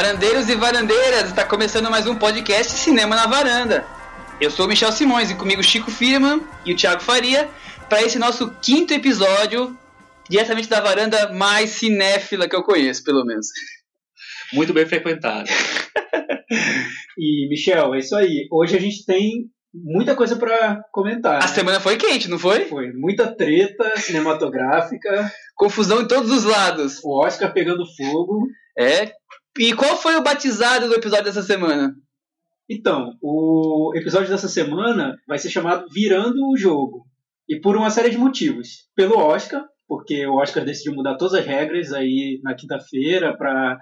Varandeiros e varandeiras, está começando mais um podcast Cinema na Varanda. Eu sou o Michel Simões e comigo Chico Firman e o Thiago Faria para esse nosso quinto episódio diretamente da varanda mais cinéfila que eu conheço, pelo menos. Muito bem frequentado. e Michel, é isso aí. Hoje a gente tem muita coisa para comentar. A né? semana foi quente, não foi? Foi. Muita treta cinematográfica. Confusão em todos os lados. O Oscar pegando fogo. É. E qual foi o batizado do episódio dessa semana? Então, o episódio dessa semana vai ser chamado Virando o Jogo. E por uma série de motivos. Pelo Oscar, porque o Oscar decidiu mudar todas as regras aí na quinta-feira para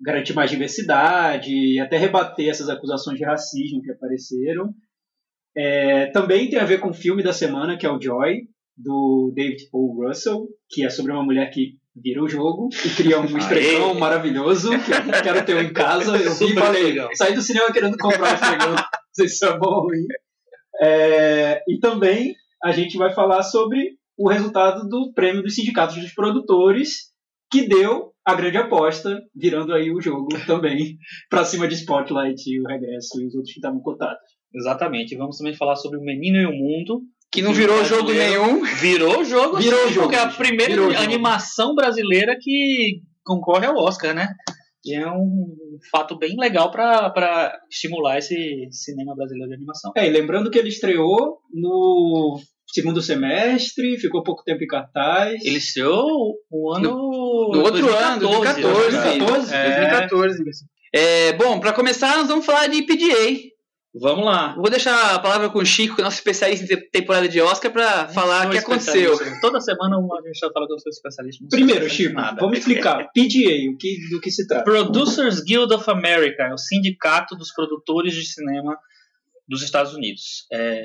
garantir mais diversidade e até rebater essas acusações de racismo que apareceram. É, também tem a ver com o filme da semana, que é o Joy, do David Paul Russell, que é sobre uma mulher que vira o jogo e cria um esfregão maravilhoso, que eu quero ter um em casa. Eu vi e falei, saí do cinema querendo comprar um esfregão, não sei se é bom ou ruim. É, e também a gente vai falar sobre o resultado do prêmio dos sindicatos dos produtores, que deu a grande aposta, virando aí o jogo também para cima de Spotlight e o Regresso e os outros que estavam cotados. Exatamente. Vamos também falar sobre o Menino e o Mundo. Que não virou jogo nenhum. Virou jogo, virou sim, jogo. Porque é a primeira virou animação jogo. brasileira que concorre ao Oscar, né? E é um fato bem legal para estimular esse cinema brasileiro de animação. É, e lembrando que ele estreou no segundo semestre, ficou pouco tempo em cartaz. Ele estreou o ano. No, no outro 2014, ano, 2014. 2014. É. 2014. É, bom, para começar, nós vamos falar de PDA, Vamos lá. Vou deixar a palavra com o Chico, nosso especialista em temporada de Oscar, para falar o que aconteceu. Toda semana a gente já fala que eu sou especialista. Primeiro, Chico, nada. vamos explicar. PGA, o que, do que se trata? Producers Guild of America, é o sindicato dos produtores de cinema dos Estados Unidos. É,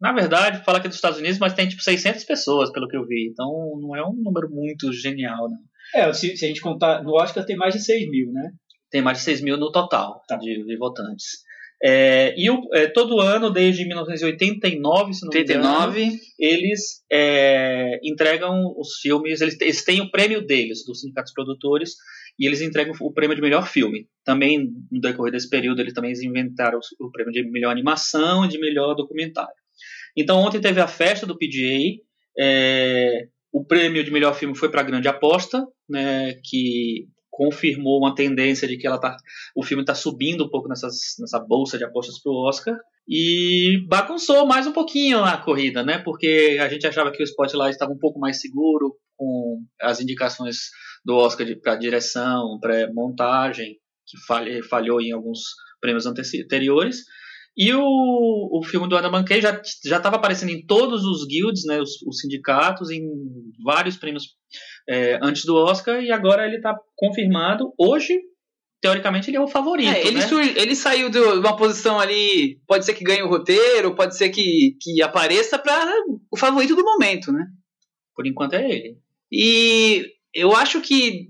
na verdade, fala que é dos Estados Unidos, mas tem tipo 600 pessoas, pelo que eu vi. Então não é um número muito genial, né? É, se, se a gente contar, no Oscar tem mais de 6 mil, né? Tem mais de 6 mil no total tá. de, de votantes. É, e o, é, todo ano, desde 1989, se não 89. me engano, eles é, entregam os filmes, eles, eles, têm o prêmio deles, dos sindicatos produtores, e eles entregam o prêmio de melhor filme. Também, no decorrer desse período, eles também inventaram o, prêmio de melhor animação e de melhor documentário. Então, ontem teve a festa do PGA, é, o prêmio de melhor filme foi para a Grande Aposta, né, que confirmou uma tendência de que ela tá, o filme está subindo um pouco nessas, nessa bolsa de apostas para o Oscar. E bagunçou mais um pouquinho a corrida, né? Porque a gente achava que o Spotlight estava um pouco mais seguro com as indicações do Oscar para direção, para montagem, que falhou em alguns prêmios anteriores. E o, o filme do Adam McKay já estava aparecendo em todos os guilds, né, os, os sindicatos, em vários prêmios é, antes do Oscar, e agora ele está confirmado. Hoje, teoricamente, ele é o favorito. É, ele, né? ele saiu de uma posição ali, pode ser que ganhe o roteiro, pode ser que, que apareça para o favorito do momento, né? Por enquanto é ele. E eu acho que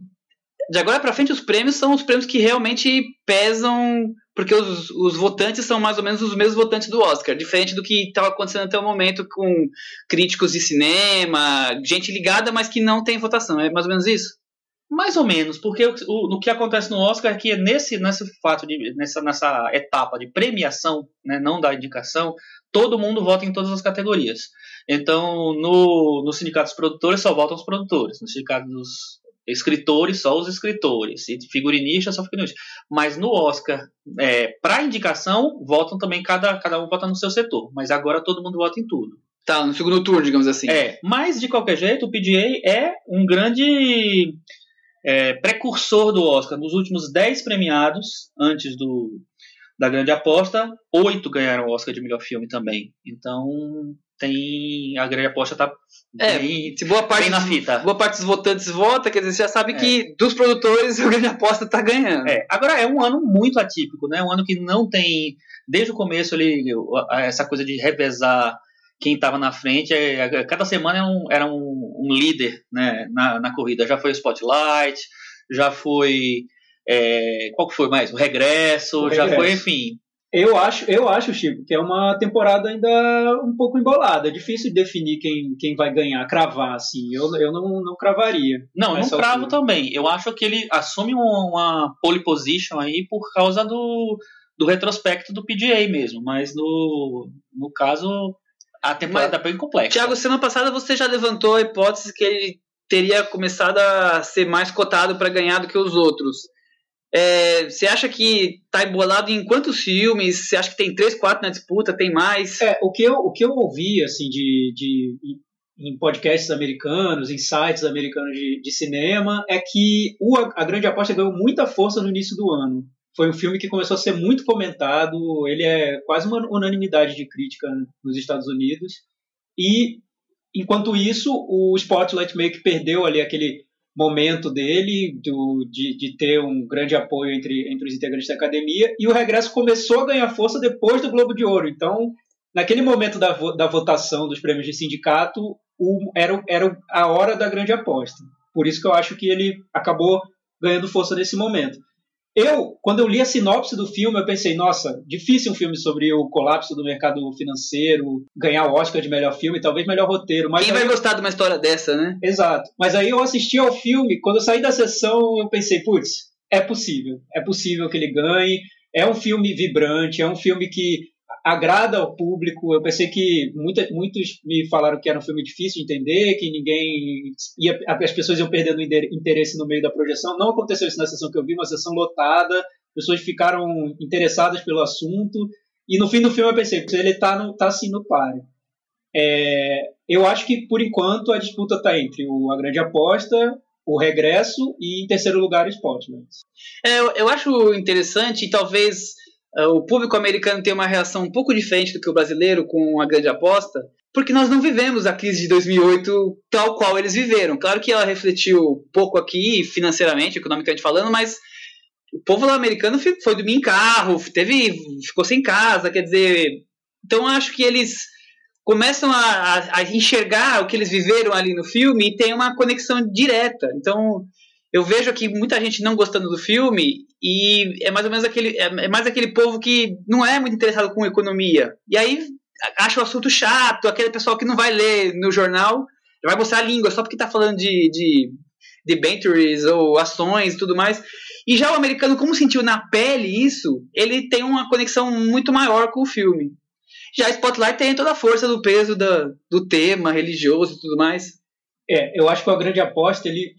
de agora para frente os prêmios são os prêmios que realmente pesam porque os, os votantes são mais ou menos os mesmos votantes do Oscar, diferente do que estava acontecendo até o momento com críticos de cinema, gente ligada, mas que não tem votação. É mais ou menos isso? Mais ou menos, porque o, o, que acontece no Oscar é que nesse, nesse fato de nessa, nessa etapa de premiação, né, não da indicação, todo mundo vota em todas as categorias. Então, no, no sindicato dos produtores só votam os produtores, no sindicato dos escritores, só os escritores, e figurinistas, só figurinistas. Mas no Oscar, é, para indicação, votam também, cada, cada um vota no seu setor. Mas agora todo mundo vota em tudo. Tá, no segundo turno, digamos assim. É, mas de qualquer jeito, o PGA é um grande é, precursor do Oscar. Nos últimos 10 premiados, antes do, da grande aposta, oito ganharam o Oscar de melhor filme também. Então, tem a grande aposta tá é, bem, se boa parte na fita. Boa parte dos votantes vota, quer dizer, você já sabe é. que dos produtores a grande aposta tá ganhando. É. Agora é um ano muito atípico, né? Um ano que não tem desde o começo ali essa coisa de revezar quem estava na frente. É, cada semana era um, era um, um líder né, na, na corrida. Já foi o Spotlight, já foi é, qual que foi mais? O regresso, o já regresso. foi, enfim, Eu acho, eu acho, Chico, que é uma temporada ainda um pouco embolada. É difícil definir quem, quem vai ganhar, cravar, assim. Eu, eu não, não cravaria. Não, eu não cravo altura. também. Eu acho que ele assume uma pole position aí por causa do, do retrospecto do PGA mesmo. Mas no, no caso, a temporada é bem complexa. Tiago, semana passada você já levantou a hipótese que ele teria começado a ser mais cotado para ganhar do que os outros. É, você acha que tá embolado em quantos filmes? Você acha que tem três, quatro na disputa? Tem mais? É, o que eu, o que eu ouvi, assim, de, de, em podcasts americanos, em sites americanos de, de cinema, é que o, a Grande Aposta ganhou muita força no início do ano. Foi um filme que começou a ser muito comentado, ele é quase uma unanimidade de crítica nos Estados Unidos. E, enquanto isso, o Spotlight meio que perdeu ali aquele momento dele, do, de, de ter um grande apoio entre, entre os integrantes da academia, e o regresso começou a ganhar força depois do Globo de Ouro. Então, naquele momento da, da votação dos prêmios de sindicato, o, era, era a hora da grande aposta. Por isso que eu acho que ele acabou ganhando força nesse momento. Eu, quando eu li a sinopse do filme, eu pensei, nossa, difícil um filme sobre o colapso do mercado financeiro, ganhar o Oscar de melhor filme, talvez melhor roteiro. Mas Quem vai gostar de uma história dessa, né? Exato. Mas aí eu assisti ao filme, quando eu saí da sessão, eu pensei, putz, é possível. É possível que ele ganhe. É um filme vibrante, é um filme que agrada ao público. Eu pensei que muita, muitos me falaram que era um filme difícil de entender, que ninguém ia, as pessoas iam perdendo interesse no meio da projeção. Não aconteceu isso na sessão que eu vi, uma sessão lotada, pessoas ficaram interessadas pelo assunto. E no fim do filme eu pensei, ele está tá assim no páreo. É, eu acho que por enquanto a disputa está entre o A Grande Aposta, o Regresso e em terceiro lugar o Spotlight. É, eu, eu acho interessante e talvez o público americano tem uma reação um pouco diferente do que o brasileiro com a grande aposta, porque nós não vivemos a crise de 2008 tal qual eles viveram. Claro que ela refletiu pouco aqui, financeiramente, economicamente falando, mas o povo lá americano foi dormir em carro, teve, ficou sem casa, quer dizer. Então acho que eles começam a, a, a, enxergar o que eles viveram ali no filme e tem uma conexão direta. Então eu vejo aqui muita gente não gostando do filme e é mais ou menos aquele é, é mais aquele povo que não é muito interessado com economia. E aí acha o assunto chato aquele pessoal que não vai ler no jornal vai mostrar a língua só porque está falando de, de debentures ou ações e tudo mais. E já o americano como sentiu na pele isso ele tem uma conexão muito maior com o filme. Já Spotlight tem toda a força do peso da, do tema religioso e tudo mais. É eu acho que a grande aposta. Ele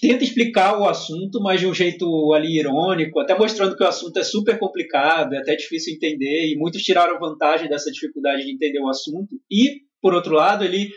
tenta explicar o assunto, mas de um jeito ali irônico, até mostrando que o assunto é super complicado, é até difícil entender, e muitos tiraram vantagem dessa dificuldade de entender o assunto. E, por outro lado, ele,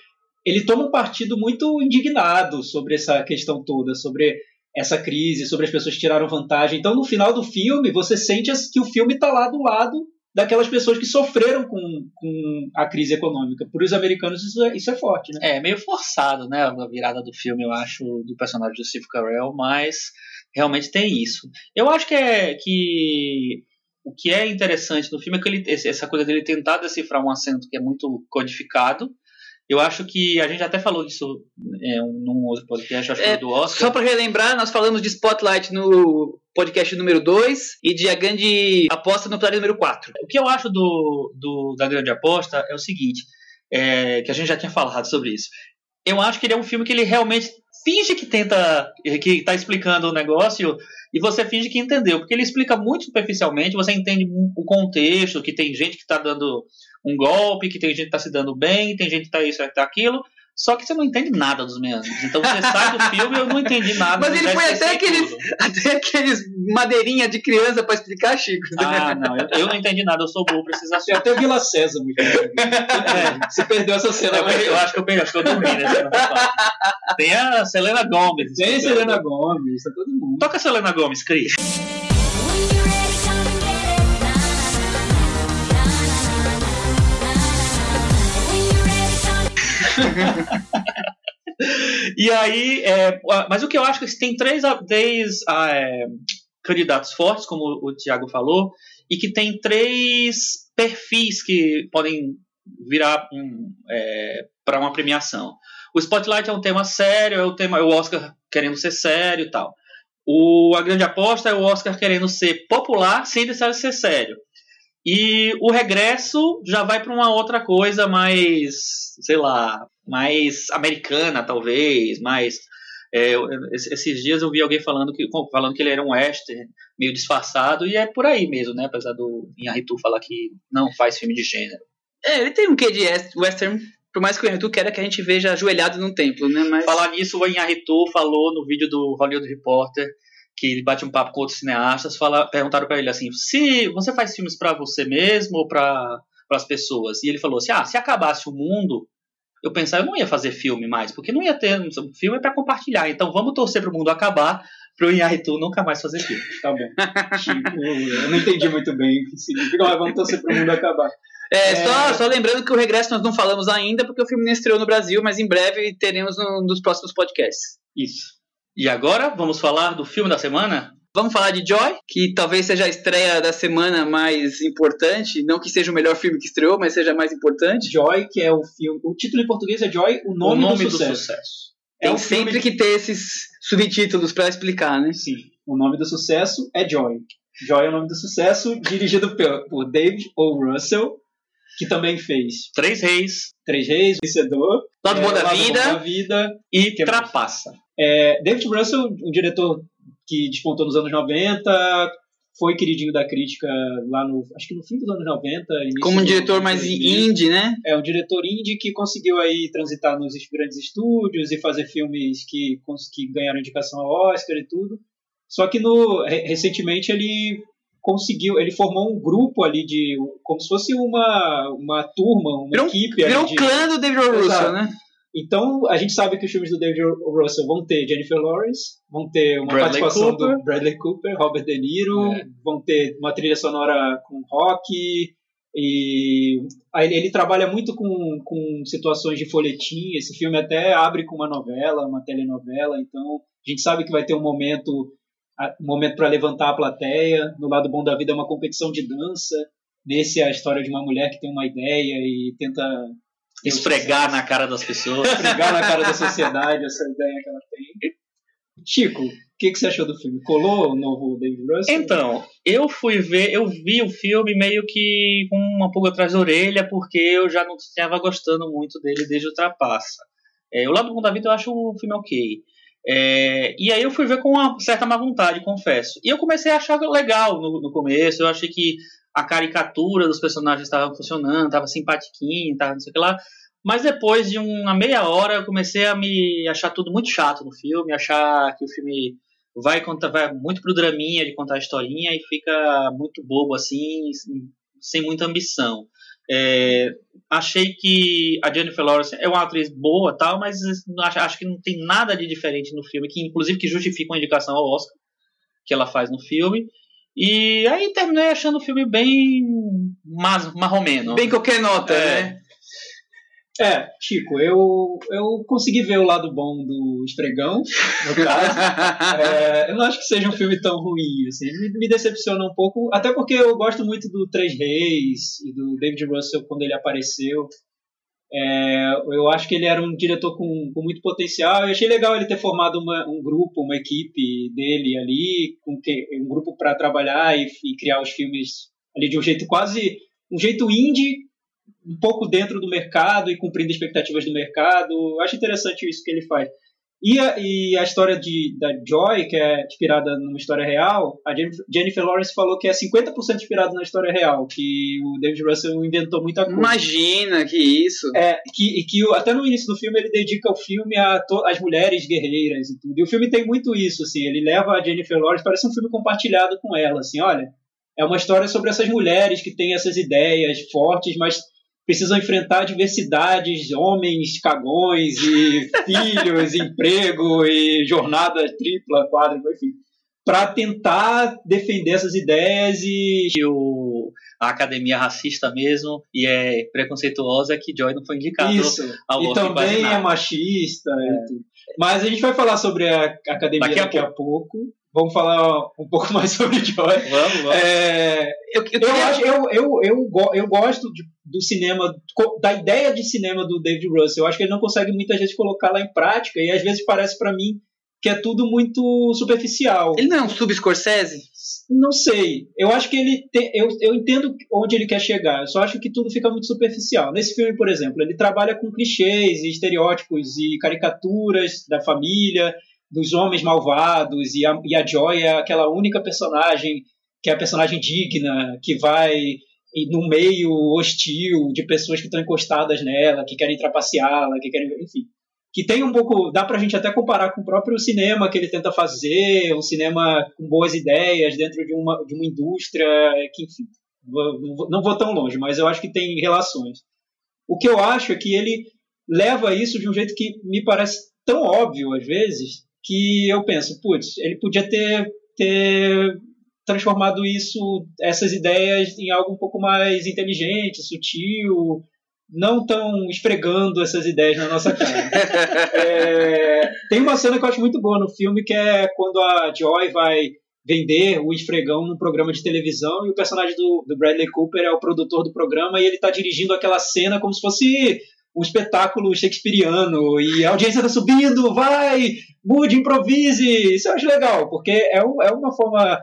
ele toma um partido muito indignado sobre essa questão toda, sobre essa crise, sobre as pessoas que tiraram vantagem. Então, no final do filme, você sente que o filme está lá do lado daquelas pessoas que sofreram com, com a crise econômica. Por os americanos isso é, isso é forte, né? É, meio forçado, né, a virada do filme, eu acho, do personagem do Steve Carell, mas realmente tem isso. Eu acho que é que o que é interessante no filme é que ele, essa coisa dele tentar decifrar um acento que é muito codificado, eu acho que a gente até falou disso é, num outro podcast, acho que é, do Oscar. Só para relembrar, nós falamos de Spotlight no podcast número 2 e de A Grande Aposta no episódio número 4. O que eu acho do, do da Grande Aposta é o seguinte, é, que a gente já tinha falado sobre isso. Eu acho que ele é um filme que ele realmente finge que tenta, que está explicando o negócio e você finge que entendeu, porque ele explica muito superficialmente, você entende o contexto, que tem gente que está dando um golpe, que tem gente que tá se dando bem, tem gente que tá isso, tá aquilo. Só que você não entende nada dos meandros. Então você sai do filme e eu não entendi nada. Mas ele foi até aqueles, até aqueles madeirinha de criança para explicar, Chico. Ah, não, eu, eu, não entendi nada, eu sou bom, precisa ser. Até Vila César, é, Você perdeu essa cena. Eu, eu, acho que eu perdi, acho que eu dormi nessa Tem a Selena Gomes. Tem a Selena Gomes, tá todo mundo. Toca a Selena Gomes, Cris. E aí, é, mas o que eu acho que tem três, três é, candidatos fortes, como o Tiago falou, e que tem três perfis que podem virar um, é, para uma premiação. O Spotlight é um tema sério, é o tema, é o Oscar querendo ser sério e tal. O, a grande aposta é o Oscar querendo ser popular sem de ser sério. E o regresso já vai para uma outra coisa mais, sei lá, mais americana, talvez, mais. É, esses dias eu vi alguém falando que, falando que ele era um western meio disfarçado, e é por aí mesmo, né? Apesar do Inharitu falar que não faz filme de gênero. É, ele tem um quê de western, por mais que o Inharitu queira que a gente veja ajoelhado num templo, né? Mas... Falar nisso, o Inharitu falou no vídeo do Hollywood Reporter que ele bate um papo com outros cineastas, fala, perguntaram para ele assim: se você faz filmes para você mesmo ou para as pessoas? E ele falou assim: ah, se acabasse o mundo, eu pensava, eu não ia fazer filme mais, porque não ia ter um filme é para compartilhar. Então vamos torcer para o mundo acabar para o Inharitu nunca mais fazer filme. Tá bom. Tipo, eu não entendi muito bem o que significa, mas vamos torcer para o mundo acabar. É, é... Só, só lembrando que o regresso nós não falamos ainda, porque o filme não estreou no Brasil, mas em breve teremos um dos próximos podcasts. Isso. E agora vamos falar do filme da semana? Vamos falar de Joy, que talvez seja a estreia da semana mais importante, não que seja o melhor filme que estreou, mas seja mais importante. Joy, que é o filme, o título em português é Joy, o nome, o nome do, sucesso. do, sucesso. É Tem sempre que ter esses subtítulos para explicar, né? Sim. O nome do sucesso é Joy. Joy é o nome do sucesso, dirigido por David O. Russell, que também fez Três Reis, Três Reis, Vencedor, Lado é, Bom da Vida, Vida e Trapaça. É, David Russell, um diretor que despontou nos anos 90, foi queridinho da crítica lá no, acho que no fim dos anos 90. Como um diretor mais indie, né? É, um diretor indie que conseguiu aí transitar nos grandes estúdios e fazer filmes que, que ganharam indicação ao Oscar e tudo. Só que no, recentemente ele conseguiu, ele formou um grupo ali de, como se fosse uma, uma turma, uma virou, equipe. Virou o clã do David Russell, né? Então, a gente sabe que os filmes do David Russell vão ter Jennifer Lawrence, vão ter uma Bradley participação Cooper. do Bradley Cooper, Robert De Niro, é. vão ter uma trilha sonora com rock, e ele, ele, trabalha muito com, com situações de folhetim. Esse filme até abre com uma novela, uma telenovela, então a gente sabe que vai ter um momento um momento para levantar a plateia. No lado bom da vida é uma competição de dança. Nesse é a história de uma mulher que tem uma ideia e tenta esfregar na cara das pessoas. Esfregar na cara da sociedade essa ideia que ela tem. Chico, o que, que você achou do filme? Colou o novo David Russell? Então, eu fui ver, eu vi o filme meio que com uma pulga atrás da orelha, porque eu já não estava gostando muito dele desde o Trapaça. É, o Lado Bom da Vida eu acho o filme ok. É, e aí eu fui ver com uma certa má vontade, confesso. E eu comecei a achar legal no, no começo, eu achei que a caricatura dos personagens estava funcionando, estava simpatiquinho, tava não sei o que lá. Mas depois de uma meia hora eu comecei a me achar tudo muito chato no filme, achar que o filme vai contar, vai muito pro draminha de contar a historinha e fica muito bobo assim, sem muita ambição. É, achei que a Jennifer Lawrence é uma atriz boa tal, mas acho, acho que não tem nada de diferente no filme, que inclusive que justifica uma indicação ao Oscar que ela faz no filme. E aí terminei achando o filme bem mas, marromeno. Bem qualquer nota, é. né? É, Chico, eu, eu consegui ver o lado bom do Esfregão, no caso. é, eu não acho que seja um filme tão ruim, assim, me, me, decepciona um pouco, até porque eu gosto muito do Três Reis e do David Russell quando ele apareceu. É, eu acho que ele era um diretor com, com muito potencial. Eu achei legal ele ter formado uma, um grupo, uma equipe dele ali, com que, um grupo para trabalhar e, e, criar os filmes ali de um jeito quase um jeito indie, um pouco dentro do mercado e cumprindo expectativas do mercado. Eu acho interessante isso que ele faz. E a, e a história de, da Joy, que é inspirada numa história real, a Jennifer Lawrence falou que é 50% inspirado na história real, que o David Russell inventou muita coisa. Imagina, que isso! É, que, e que até no início do filme ele dedica o filme as mulheres guerreiras e tudo. E o filme tem muito isso, assim, ele leva a Jennifer Lawrence, parece um filme compartilhado com ela, assim, olha, é uma história sobre essas mulheres que têm essas ideias fortes, mas precisam enfrentar diversidades, homens cagões e filhos, emprego e jornada tripla, quádrupla, enfim, para tentar defender essas ideias e o a academia racista mesmo e é preconceituosa que Joy não foi indicado Isso. ao E também é machista. É. Mas a gente vai falar sobre a academia daqui a, daqui a pouco. Vamos falar um pouco mais sobre Joy. Vamos, vamos. É, eu, eu, eu, acho, eu, eu, eu, eu gosto de, do cinema, da ideia de cinema do David Russell. Eu acho que ele não consegue muitas vezes colocá-la em prática e às vezes parece para mim que é tudo muito superficial. Ele não é um sub-Scorsese? Não sei. Eu acho que ele tem, eu, eu entendo onde ele quer chegar. Eu só acho que tudo fica muito superficial. Nesse filme, por exemplo, ele trabalha com clichês e estereótipos e caricaturas da família, dos homens malvados e a, e a Joy é aquela única personagem que é a personagem digna, que vai no meio hostil de pessoas que estão encostadas nela, que querem trapaceá-la, que querem, enfim, que tem um pouco, dá pra gente até comparar com o próprio cinema que ele tenta fazer, um cinema com boas ideias dentro de uma, de uma indústria, que enfim, não vou tão longe, mas eu acho que tem relações. O que eu acho é que ele leva isso de um jeito que me parece tão óbvio às vezes, que eu penso, putz, ele podia ter, ter transformado isso, essas ideias, em algo um pouco mais inteligente, sutil, não tão esfregando essas ideias na nossa cara. é, tem uma cena que eu acho muito boa no filme, que é quando a Joy vai vender o esfregão num programa de televisão e o personagem do, do Bradley Cooper é o produtor do programa e ele está dirigindo aquela cena como se fosse um espetáculo shakespeariano e a audiência está subindo, vai, mude, improvise. Isso eu acho legal, porque é, um, é uma forma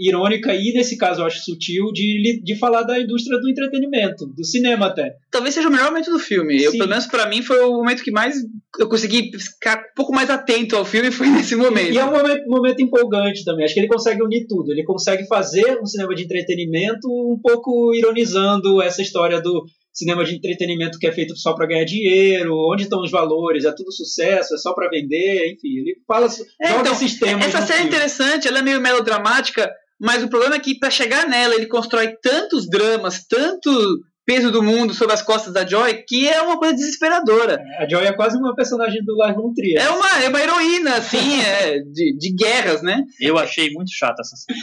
irônica e, nesse caso, eu acho sutil, de, de falar da indústria do entretenimento, do cinema até. Talvez seja o melhor momento do filme. Eu, pelo menos para mim, foi o momento que mais eu consegui ficar um pouco mais atento ao filme, foi nesse momento. E é um momento, momento empolgante também. Acho que ele consegue unir tudo. Ele consegue fazer um cinema de entretenimento um pouco ironizando essa história do cinema de entretenimento que é feito só para ganhar dinheiro, onde estão os valores, é tudo sucesso, é só para vender, enfim, ele fala é, então, esses temas. Essa série é interessante, ela é meio melodramática, mas o problema é que para chegar nela ele constrói tantos dramas, tanto peso do mundo sobre as costas da Joy, que é uma coisa desesperadora. A Joy é quase uma personagem do Lars von Trier. É uma, é uma heroína, assim, é, de, de guerras, né? Eu achei muito chata essa cena.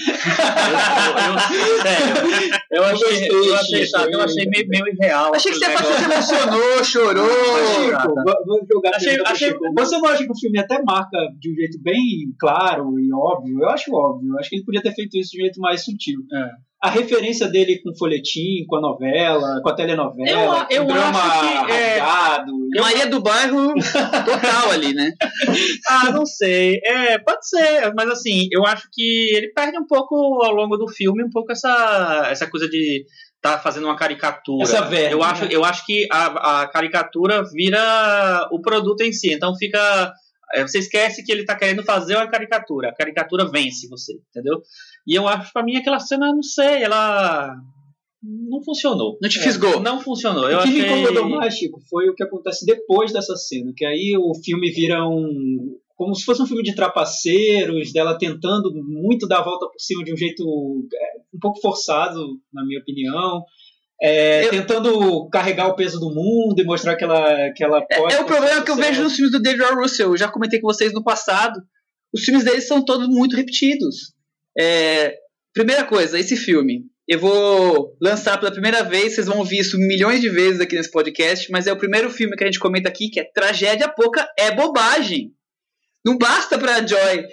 eu, sério, eu achei, eu achei chato, eu achei meio, meio irreal. Achei que você se emocionou, chorou. Chico, vamos jogar achei, achei, Você não acha que o filme até marca de um jeito bem claro e óbvio? Eu acho óbvio. Eu acho que ele podia ter feito isso de um jeito mais sutil. É a referência dele com o folhetim, com a novela, com a telenovela, eu, eu com o drama acho que, é, rasgado. É, Maria do Bairro total ali, né? ah, não sei. É, pode ser, mas assim, eu acho que ele perde um pouco ao longo do filme, um pouco essa, essa coisa de tá fazendo uma caricatura. Essa verba, eu acho, né? eu acho que a, a caricatura vira o produto em si, então fica é, você esquece que ele está querendo fazer uma caricatura. A caricatura vence você, entendeu? E eu acho, pra mim, aquela cena, não sei, ela não funcionou. Não te fisgou? É, não funcionou. Eu o que achei... me incomodou mais, Chico, foi o que acontece depois dessa cena, que aí o filme vira um... como se fosse um filme de trapaceiros, dela tentando muito dar a volta por cima de um jeito é, um pouco forçado, na minha opinião. É, eu... tentando carregar o peso do mundo e mostrar que ela, que ela pode. É, é o problema que eu vejo nos filmes do David. Russell. Eu já comentei com vocês no passado. Os filmes dele são todos muito repetidos. É, primeira coisa, esse filme. Eu vou lançar pela primeira vez, vocês vão ouvir isso milhões de vezes aqui nesse podcast, mas é o primeiro filme que a gente comenta aqui que é tragédia pouca, é bobagem. Não basta pra Joy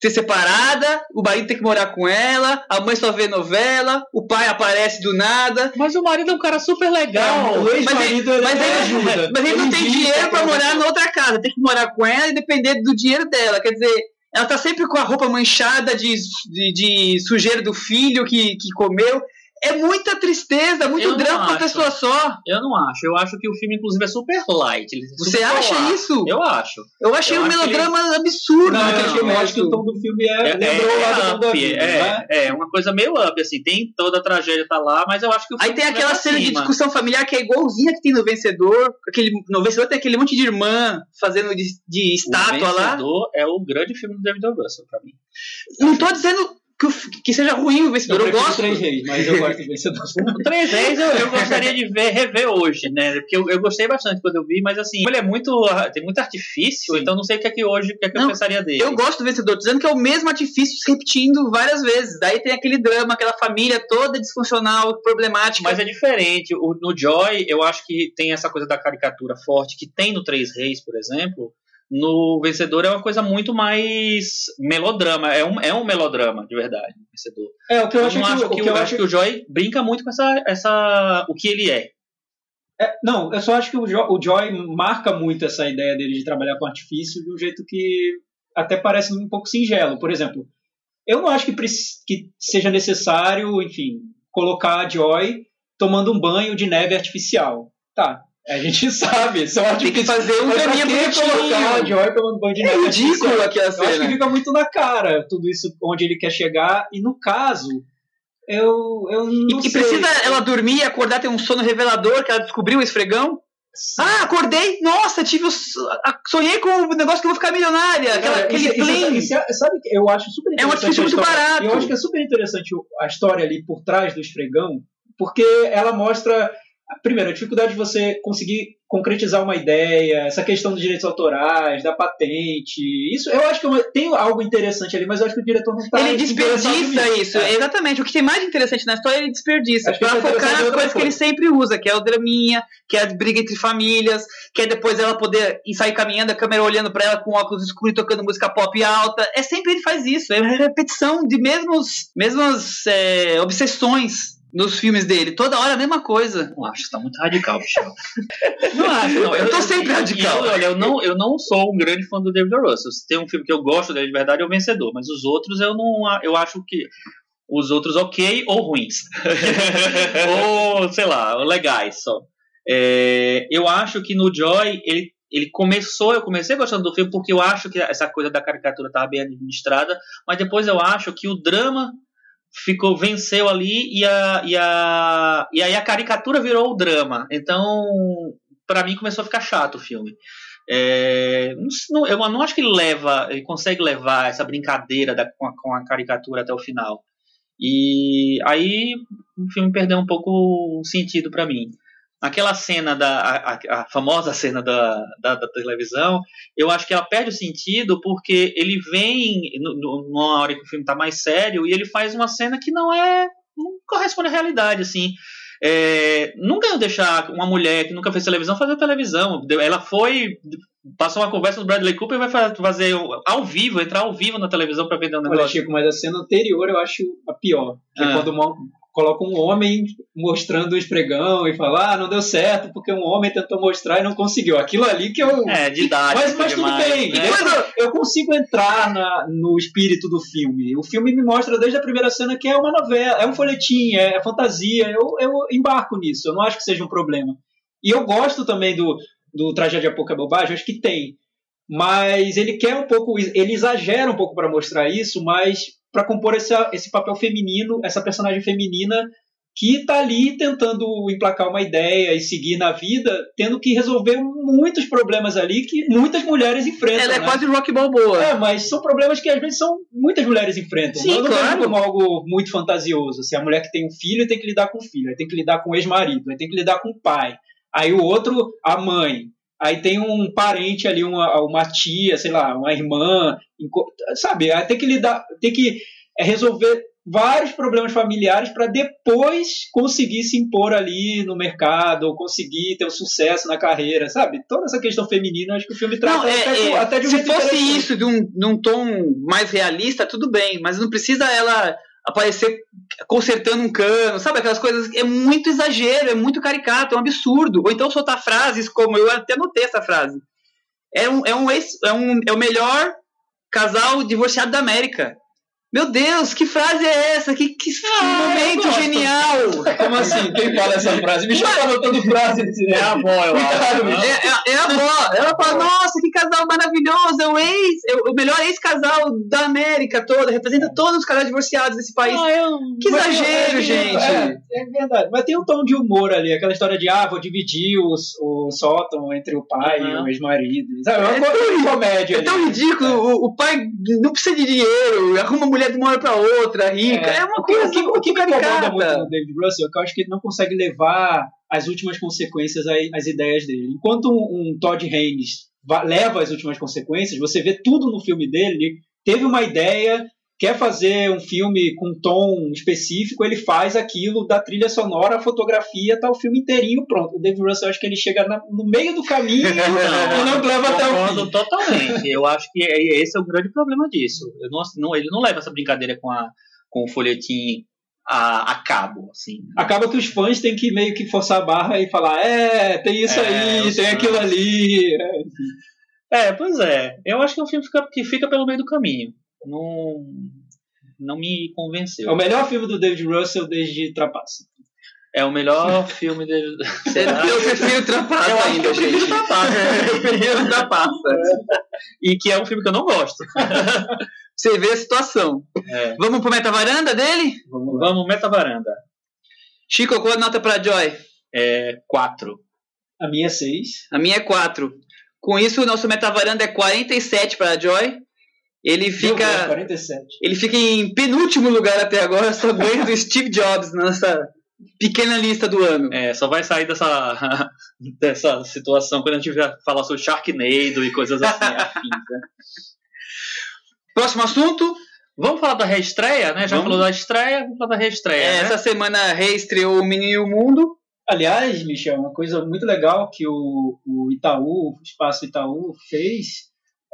ser separada, o marido tem que morar com ela, a mãe só vê novela, o pai aparece do nada. Mas o marido é um cara super legal. Não, o ex-marido mas, mas, ele, ajuda. Mas ele, ele não tem dinheiro para morar na outra casa, tem que morar com ela e depender do dinheiro dela. Quer dizer, ela tá sempre com a roupa manchada de, de, de sujeira do filho que, que comeu é muita tristeza, muito drama pra uma pessoa só. Eu não acho. Eu acho que o filme, inclusive, é super light. É Você acha isso? Eu acho. Eu achei eu um melodrama ele... absurdo. Não, eu, achei, eu acho que o tom do filme é, é é, lá up, vida, é, né? é, uma coisa meio up, assim. Tem toda a tragédia tá lá, mas eu acho que o filme Aí tem aquela cena de discussão familiar que é igualzinha que tem no Vencedor. Aquele, no Vencedor tem aquele monte de irmã fazendo de, de estátua lá. O Vencedor é o grande filme do David Russell, pra mim. Não tô dizendo que, que seja ruim o vencedor. Eu, eu gosto. Três reis, mas eu gosto do vencedor. o Três Reis eu, eu, gostaria de ver, rever hoje, né? Porque eu, eu, gostei bastante quando eu vi, mas assim, ele é muito. tem muito artifício, Sim. então não sei o que é que hoje o que é que não, eu pensaria dele. Eu gosto do vencedor, dizendo que é o mesmo artifício se repetindo várias vezes. Daí tem aquele drama, aquela família toda disfuncional, problemática. Mas é diferente. O, no Joy, eu acho que tem essa coisa da caricatura forte que tem no Três Reis, por exemplo no Vencedor é uma coisa muito mais melodrama. É um, é um melodrama, de verdade, o Vencedor. É, o que eu, eu acho, que, acho que, eu, eu acho que o Joy brinca muito com essa, essa o que ele é. é. não, eu só acho que o, jo, o Joy marca muito essa ideia dele de trabalhar com artifício de um jeito que até parece um pouco singelo. Por exemplo, eu não acho que, que seja necessário, enfim, colocar a Joy tomando um banho de neve artificial. Tá, a gente sabe, só tem que fazer um caminho tomando banho de neve. É ridículo aquela cena. Eu acho que fica muito na cara tudo isso onde ele quer chegar e no caso eu, eu não e, sei. E precisa ela dormir e acordar, ter um sono revelador que ela descobriu o esfregão? Sim. Ah, acordei! Nossa, tive o, sonhei com o negócio que eu vou ficar milionária. Aquela, aquele plane. Isso, isso, sabe que eu acho super interessante. É um artifício muito barato. Eu acho que é super interessante a história ali por trás do esfregão, porque ela mostra primeiro, a dificuldade de você conseguir concretizar uma ideia, essa questão dos direitos autorais, da patente, isso eu acho que é tem algo interessante ali, mas eu acho que o diretor não está Ele desperdiça isso, é. exatamente. O que tem mais interessante na história, ele desperdiça, para é focar nas coisas que ele sempre usa, que é o draminha, que é a briga entre famílias, que é depois ela poder sair caminhando, a câmera olhando para ela com óculos escuros e tocando música pop alta. É sempre ele faz isso, é uma repetição de mesmos, mesmas é, obsessões nos filmes dele. Toda hora a mesma coisa. Não acho, tá muito radical, Michel. não acho, não. Eu, eu tô sempre radical. Eu, olha, eu não, eu não sou um grande fã do David Russell. Se tem um filme que eu gosto dele de verdade, é o Vencedor. Mas os outros eu não. Eu acho que. Os outros ok ou ruins. ou, sei lá, legais só. É, eu acho que no Joy ele ele começou, eu comecei gostando do filme porque eu acho que essa coisa da caricatura estava bem administrada, mas depois eu acho que o drama ficou venceu ali e a, e a e aí a caricatura virou o drama. Então para mim começou a ficar chato o filme. É, não, eu não acho que ele leva ele consegue levar essa brincadeira da, com, a, com a caricatura até o final. E aí o filme perdeu um pouco o sentido para mim aquela cena da a, a famosa cena da, da, da, televisão, eu acho que ela perde o sentido porque ele vem numa hora que o filme está mais sério e ele faz uma cena que não é não corresponde à realidade assim. É, nunca deixar uma mulher que nunca fez televisão fazer televisão. Ela foi passou uma conversa com o Bradley Cooper e vai fazer ao vivo, entrar ao vivo na televisão para vender um negócio. Olha, Chico, mas a cena anterior eu acho a pior. Que é ah. é quando coloca um homem mostrando o esfregão e fala, ah, não deu certo porque um homem tentou mostrar e não conseguiu. Aquilo ali que eu. É, didático. Mas, mas demais, tudo bem. Né? Eu, eu, consigo entrar na, no espírito do filme. O filme me mostra desde a primeira cena que é uma novela, é um folhetim, é, é fantasia. Eu, eu embarco nisso. Eu não acho que seja um problema. E eu gosto também do, do Tragédia Pouca Bobagem, acho que tem. Mas ele quer um pouco, ele exagera um pouco para mostrar isso, mas para compor esse, esse papel feminino, essa personagem feminina que está ali tentando emplacar uma ideia e seguir na vida, tendo que resolver muitos problemas ali que muitas mulheres enfrentam. Ela é né? quase rock balboa. É, mas são problemas que às vezes são muitas mulheres enfrentam. Sim, eu não claro. vejo como algo muito fantasioso. Assim, a mulher que tem um filho tem que lidar com o filho, tem que lidar com o ex-marido, tem que lidar com o pai. Aí o outro, a mãe. Aí tem um parente ali, uma, uma tia, sei lá, uma irmã, sabe? Aí tem que lidar, tem que resolver vários problemas familiares para depois conseguir se impor ali no mercado, ou conseguir ter um sucesso na carreira, sabe? Toda essa questão feminina, acho que o filme trata não, é, até, é, até de um Se fosse isso de um, de um tom mais realista, tudo bem, mas não precisa ela aparecer consertando um cano, sabe? Aquelas coisas. É muito exagero, é muito caricato, é um absurdo. Ou então soltar frases como. Eu até notei essa frase. É, um, é, um, é, um, é o melhor casal divorciado da América. Meu Deus, que frase é essa? Que, que ah, momento genial! Como assim? Quem fala essa frase? Me chama anotando frase É a avó, eu acho. É, é, é, a avó. Ela fala, nossa, que casal maravilhoso! É o ex, é o melhor ex-casal da América toda, representa todos os casais divorciados desse país. Ah, eu, que exagero, gente! É, é, verdade. Mas tem um tom de humor ali, aquela história de, ah, vou dividir os, o sótão entre o pai uhum. e o ex-marido. Sabe? É uma é comédia. É tão ridículo. O, o pai não precisa de dinheiro, arruma mulher mulher de uma hora pra outra, rica. É, é uma coisa. O que, o que me incomoda muito no David Russell é que eu acho que ele não consegue levar as últimas consequências às ideias dele. Enquanto um, um Todd Haynes leva as últimas consequências, você vê tudo no filme dele. Ele teve uma ideia, quer fazer um filme com um tom específico, ele faz aquilo da trilha sonora, a fotografia, tá o filme inteirinho pronto. O David Russell, acho que ele chega na, no meio do caminho não, e não leva até o fim. Totalmente. Eu acho que é, esse é o grande problema disso. Não, não, ele não leva essa brincadeira com, a, com o folhetim a, a, cabo, assim. Acaba que os fãs têm que meio que forçar a barra e falar, é, tem isso é, aí, tem aquilo ali. É, É, pois é. Eu acho que é um filme que fica, que fica pelo meio do caminho. Não, não me convenceu. É o melhor filme do David Russell desde Trapaça. É o melhor filme dele. Eu prefiro Trapaça Eu ainda, eu prefiro gente. Trapaça. Eu prefiro Trapaça. E que é um filme que eu não gosto. Você vê a situação. É. Vamos pro meta-varanda dele? Vamos, vamos meta varanda. Chico, qual a nota pra Joy? É 4. A minha é 6. A minha é 4. Com isso, o nosso meta-varanda é 47 para Joy. Ele fica, 47. ele fica em penúltimo lugar até agora, só ganha do Steve Jobs nessa pequena lista do ano. É, só vai sair dessa, dessa situação quando a gente falar sobre Sharknado e coisas assim. afins, né? Próximo assunto. Vamos falar da reestreia, né? Já Vamos. falou da estreia, vamos falar da reestreia. É, né? Essa semana reestreou o Menino e o Mundo. Aliás, Michel, uma coisa muito legal que o, o Itaú, o Espaço Itaú, fez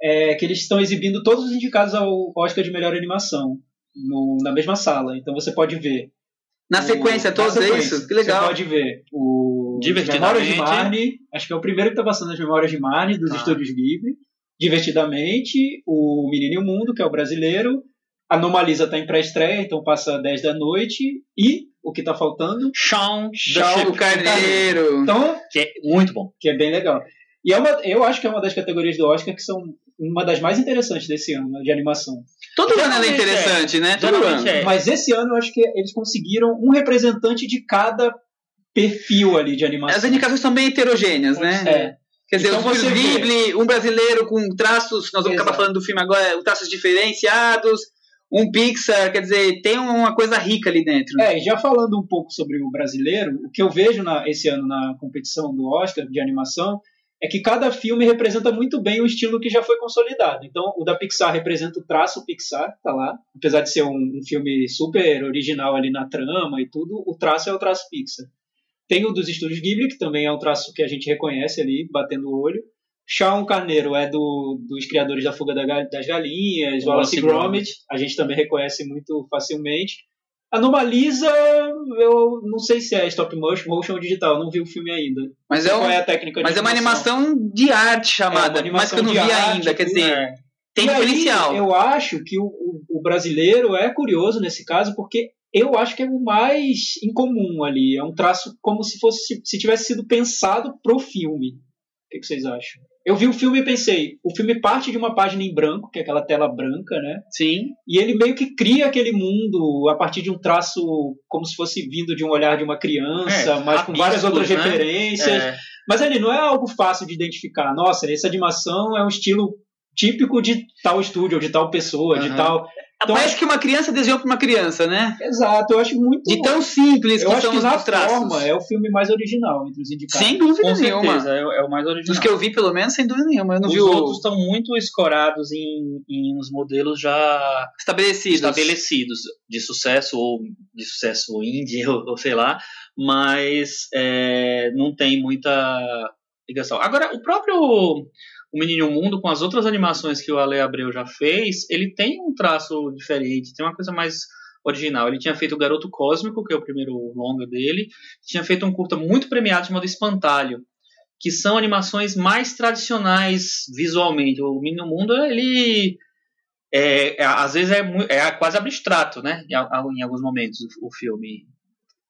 é que eles estão exibindo todos os indicados ao Oscar de melhor animação no- na mesma sala. Então você pode ver. Na o- sequência, todos é isso? Que legal. Você pode ver o Divertidamente. Memórias de Marne, acho que é o primeiro que está passando as Memórias de Marne dos Ah. Estúdios Ghibli. Divertidamente, o Menino e o Mundo, que é o brasileiro. Anomalisa está em pré-estreia, então passa 10 da noite. E o que está faltando? Shaun Sheep, O Carneiro. Então, que é muito bom. que é bem legal. E é uma, eu acho que é uma das categorias do Oscar que são uma das mais interessantes desse ano, de animação. Todo ano ela é Geralmente interessante, né? Todo ano. é. Mas esse ano eu acho que eles conseguiram um representante de cada perfil ali de animação. As indicações são bem heterogêneas, né? É. Quer dizer, Então filmes vê- Ghibli, um brasileiro com traços, nós vamos acabar Exato. falando do filme agora, traços diferenciados, um Pixar, quer dizer, tem uma coisa rica ali dentro. É, e já falando um pouco sobre o brasileiro, o que eu vejo na- esse ano na competição do Oscar de animação é que cada filme representa muito bem o estilo que já foi consolidado. Então, o da Pixar representa o traço Pixar, tá lá. Apesar de ser um, um filme super original ali na trama e tudo, o traço é o traço Pixar. Tem o dos estúdios Ghibli, que também é um traço que a gente reconhece ali, batendo o olho. Shaun Carneiro é do, dos criadores da Fuga da Ga- das Galinhas, Wallace Gromit, a gente também reconhece muito facilmente. Anomalisa, eu não sei se é stop motion motion ou digital, não vi o filme ainda. Mas, é um, é a técnica de mas é uma animação de arte chamada, É, mas que eu não vi animação ainda, arte, quer dizer, É. tem E aí, diferencial. eu acho que o, o- o brasileiro é curioso nesse caso, porque eu acho que é o mais incomum ali. É um traço como se fosse se tivesse sido pensado pro filme. O que, que vocês acham? Eu vi o filme e pensei, o filme parte de uma página em branco, que é aquela tela branca, né? Sim. E ele meio que cria aquele mundo a partir de um traço como se fosse vindo de um olhar de uma criança, É, mas com várias outras né? referências. É, Mas ali não é algo fácil de identificar. Nossa, essa animação é um estilo típico de tal estúdio, de tal pessoa, de Aham. tal. Então, Parece que uma criança desenhou para uma criança, né? Exato, eu acho muito. De tão simples eu que acho que os na forma é o filme mais original entre os indicados. Sem dúvida com nenhuma. certeza, é, o- é o mais original. Dos que eu vi, pelo menos, sem dúvida nenhuma. Eu não Os vi outros estão muito escorados em, em uns modelos já estabelecidos. estabelecidos de sucesso ou de sucesso indie ou, ou sei lá, mas é, não tem muita ligação. Agora, o próprio O Menino Mundo, com as outras animações que o Ale Abreu já fez, ele tem um traço diferente, tem uma coisa mais original. Ele tinha feito o Garoto Cósmico, que é o primeiro longa dele, tinha feito um curta muito premiado chamado Espantalho, que são animações mais tradicionais visualmente. O Menino Mundo, ele é, é, às vezes é, é quase abstrato, né? Em, em alguns momentos o, o filme,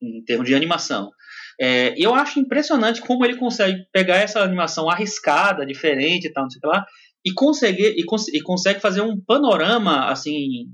em termos de animação. É, eu acho impressionante como ele consegue pegar essa animação arriscada, diferente e tal, não sei o que lá, e conseguir e, cons- e consegue fazer um panorama assim.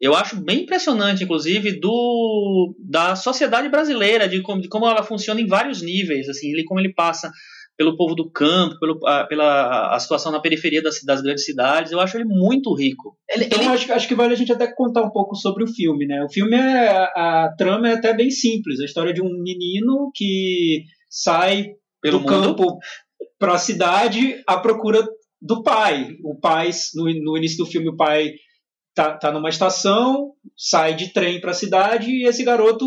Eu acho bem impressionante, inclusive, do da sociedade brasileira, de como, de como ela funciona em vários níveis, assim, ele, como ele passa pelo povo do campo, pelo, a, pela a situação na periferia das, das grandes cidades. Eu acho ele muito rico. Ele, Então ele- acho, acho que vale a gente até contar um pouco sobre o filme, né? O filme é a, a trama é até bem simples, a história de um menino que sai Pelo do mundo. campo para a cidade à procura do pai. O pai no, no início do filme o pai tá, tá numa estação, sai de trem para a cidade e esse garoto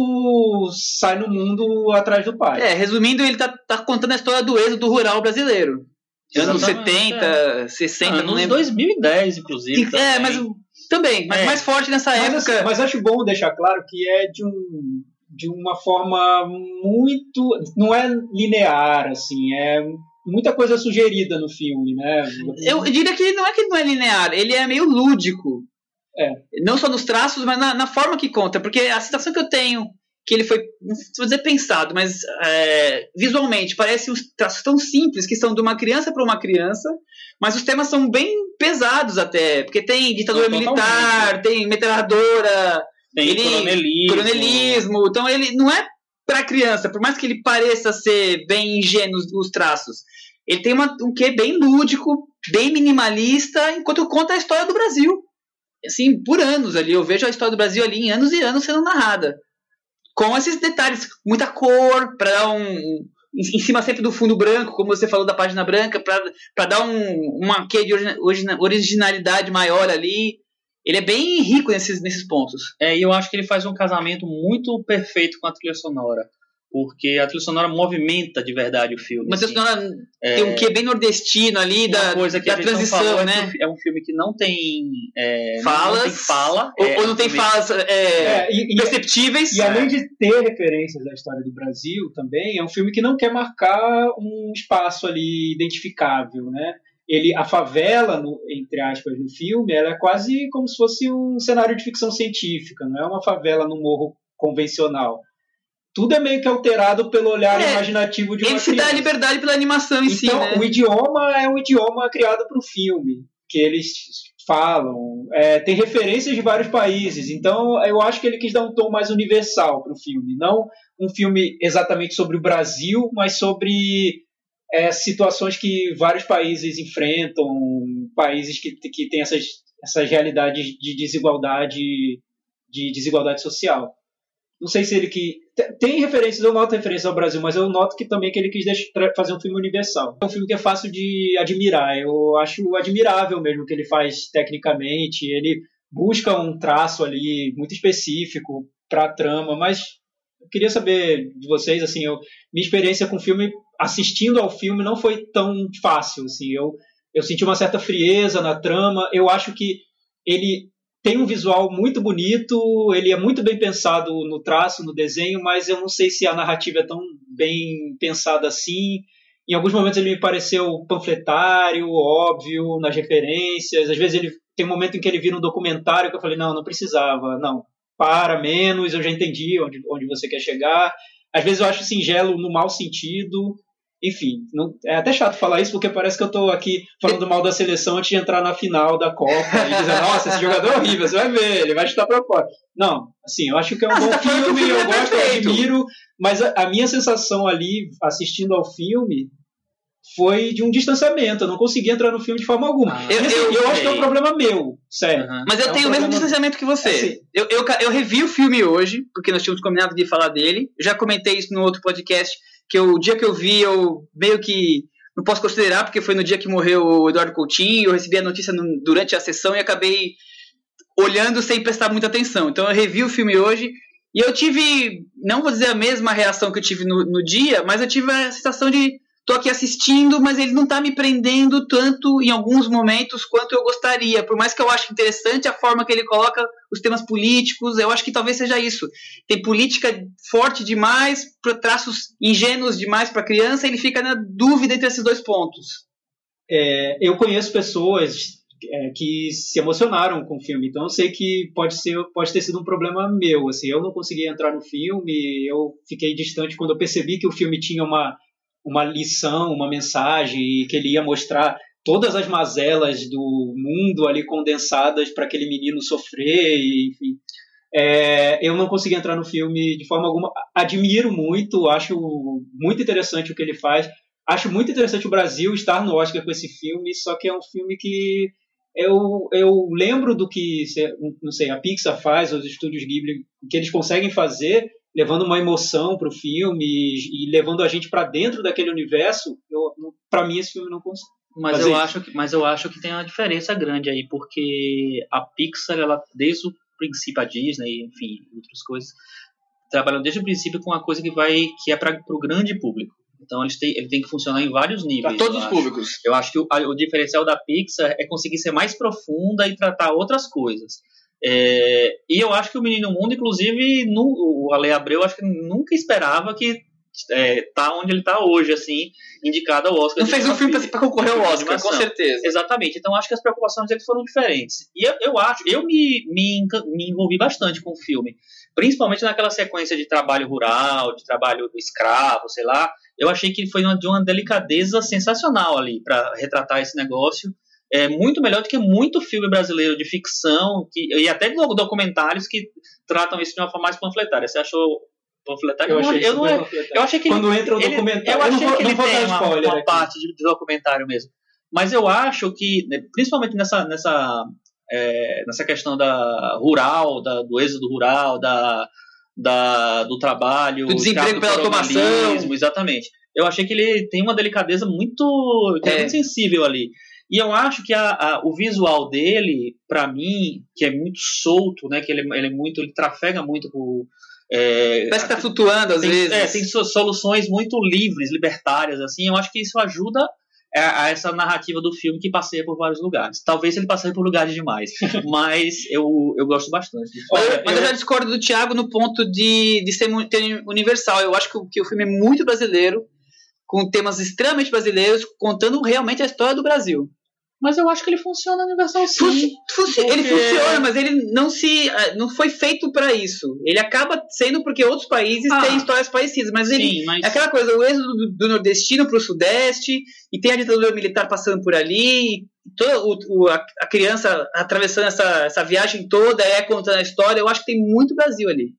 sai no mundo atrás do pai. é, resumindo, ele tá, tá contando a história do êxodo rural brasileiro. Anos Exatamente, 70, 60, não Anos lembro. 2010, inclusive. é, também. mas também, mas É. mais forte nessa Mas, época. assim, mas acho bom deixar claro que é de um de uma forma muito não é linear assim é muita coisa sugerida no filme, né? Eu diria que não é que não é linear, ele é meio lúdico. É. Não só nos traços, mas na, na, forma que conta. Porque a sensação que eu tenho, que ele foi, não vou dizer pensado, mas é, visualmente, parece uns traços tão simples, que são de uma criança para uma criança, mas os temas são bem pesados até. Porque tem ditadura militar, tem metralhadora, tem ele, coronelismo. coronelismo. Então ele não é para criança, por mais que ele pareça ser bem ingênuo os traços. Ele tem uma, um quê bem lúdico, bem minimalista, enquanto conta a história do Brasil assim, por anos ali. Eu vejo a história do Brasil ali em anos e anos sendo narrada. Com esses detalhes, muita cor, para dar um. Em cima sempre do fundo branco, como você falou da página branca, para dar um, uma quê de originalidade maior ali. Ele é bem rico nesses, nesses pontos. É, e eu acho que ele faz um casamento muito perfeito com a trilha sonora porque a trilha sonora movimenta de verdade o filme. Mas a trilha sonora é, tem um quê bem nordestino ali da, coisa que da transição, falou, né? É um filme que não tem é, falas, não tem fala, ou, é, ou não tem falas é, é, e, perceptíveis. E, além de ter referências à história do Brasil, também é um filme que não quer marcar um espaço ali identificável, né? Ele, a favela, no, entre aspas, no filme, ela é quase como se fosse um cenário de ficção científica, não é uma favela no morro convencional tudo é meio que alterado pelo olhar é, imaginativo de uma Ele se dá liberdade pela animação em então, si, né? o idioma é um idioma criado para o filme, que eles falam, é, tem referências de vários países, então eu acho que ele quis dar um tom mais universal para o filme, não um filme exatamente sobre o Brasil, mas sobre é, situações que vários países enfrentam, países que, que têm essas, essas realidades de desigualdade, de desigualdade social. Não sei se ele que. Tem referências, eu noto referências ao Brasil, mas eu noto que também que ele quis fazer um filme universal. É um filme que é fácil de admirar. Eu acho admirável mesmo o que ele faz tecnicamente. Ele busca um traço ali muito específico para a trama, mas eu queria saber de vocês, assim, eu, minha experiência com o filme, assistindo ao filme, não foi tão fácil, assim, eu, eu senti uma certa frieza na trama, eu acho que ele tem um visual muito bonito, ele é muito bem pensado no traço, no desenho, mas eu não sei se a narrativa é tão bem pensada assim. Em alguns momentos ele me pareceu panfletário, óbvio, nas referências. Às vezes ele tem um momento em que ele vira um documentário que eu falei, não, não precisava, não, para menos, eu já entendi onde, onde você quer chegar. Às vezes eu acho singelo no mau sentido, enfim, não, é até chato falar isso porque parece que eu estou aqui falando mal da seleção antes de entrar na final da Copa e dizer, nossa, esse jogador é horrível, você vai ver, ele vai chutar para fora. Não, assim, eu acho que é um bom tá filme, eu gosto, eu admiro, mas a, a, minha sensação ali, assistindo ao filme, foi de um distanciamento, eu não consegui entrar no filme de forma alguma. Ah, eu, assim, eu, eu acho que é um problema meu, sério. Uhum. Mas eu é tenho um o mesmo distanciamento que você. Assim, eu, eu, eu revi o filme hoje, porque nós tínhamos combinado de falar dele, já comentei isso no outro podcast, que eu, o dia que eu vi, eu meio que não posso considerar, porque foi no dia que morreu o Eduardo Coutinho, eu recebi a notícia no, durante a sessão e acabei olhando sem prestar muita atenção. Então eu revi o filme hoje e eu tive, não vou dizer a mesma reação que eu tive no, no dia, mas eu tive a sensação de tô aqui assistindo, mas ele não está me prendendo tanto em alguns momentos quanto eu gostaria. Por mais que eu ache interessante a forma que ele coloca os temas políticos, eu acho que talvez seja isso. Tem política forte demais, traços ingênuos demais para criança, ele fica na dúvida entre esses dois pontos. É, eu conheço pessoas é, que se emocionaram com o filme, então eu sei que pode ser pode ter sido um problema meu assim eu não consegui entrar no filme eu fiquei distante quando eu percebi que o filme tinha uma uma lição, uma mensagem, que ele ia mostrar todas as mazelas do mundo ali condensadas para aquele menino sofrer, e, enfim. É, eu não consegui entrar no filme de forma alguma. Admiro muito, acho muito interessante o que ele faz. Acho muito interessante o Brasil estar no Oscar com esse filme, só que é um filme que eu, eu lembro do que, não sei, a Pixar faz, os estúdios Ghibli, que eles conseguem fazer, levando uma emoção para o filme e, e, levando a gente para dentro daquele universo, para mim esse filme não consegue. Mas eu, acho que, mas eu acho que tem uma diferença grande aí, porque a Pixar, ela, desde o princípio, a Disney, enfim, outras coisas, trabalham desde o princípio com uma coisa que vai que é para o grande público. Então eles têm, ele tem que funcionar em vários níveis. Para todos os acho. públicos. Eu acho que o, o diferencial da Pixar é conseguir ser mais profunda e tratar outras coisas. É, e eu acho que o Menino Mundo, inclusive, no, o Ale Abreu, acho que nunca esperava que é, tá onde ele tá hoje, assim, indicado ao Oscar. Não fez um filme para concorrer ao Oscar, com certeza. Exatamente. Então acho que as preocupações dele foram diferentes. E eu, eu acho, eu me, me, me envolvi bastante com o filme, principalmente naquela sequência de trabalho rural, de trabalho escravo, sei lá. Eu achei que foi de uma delicadeza sensacional ali para retratar esse negócio é muito melhor do que muito filme brasileiro de ficção que, e até documentários que tratam isso de uma forma mais panfletária. Você achou panfletário? Eu, achei, eu, não, é, eu achei que quando entra o documentário, eu achei que ele tem uma, uma parte de, documentário mesmo. Mas eu acho que, né, principalmente nessa nessa é, nessa questão da rural, da, do êxodo rural, da, da do trabalho, do desemprego pela automação, exatamente. Eu achei que ele tem uma delicadeza muito, é. muito sensível ali. E eu acho que a, a, o visual dele, para mim, que é muito solto, né? Que ele, ele é muito, ele trafega muito por. É, Parece que tá flutuando às tem, vezes. É, tem soluções muito livres, libertárias, assim. Eu acho que isso ajuda a, a, essa narrativa do filme que passeia por vários lugares. Talvez ele passeie por lugares demais, mas eu, eu gosto bastante. Olha, mas eu, eu já discordo do Thiago no ponto de, de ser universal. Eu acho que, que o filme é muito brasileiro, com temas extremamente brasileiros, contando realmente a história do Brasil. Mas eu acho que ele funciona no Universal sim. Funci Ele funciona, mas ele não se eh, não foi feito para isso. Ele acaba sendo porque outros países ah, têm histórias parecidas, mas ele sim, mas... é aquela coisa, o êxodo do, do nordestino para o sudeste e tem a ditadura militar passando por ali, toda o, o, a, a, criança atravessando essa, essa viagem toda, é contando a história. Eu acho que tem muito Brasil ali.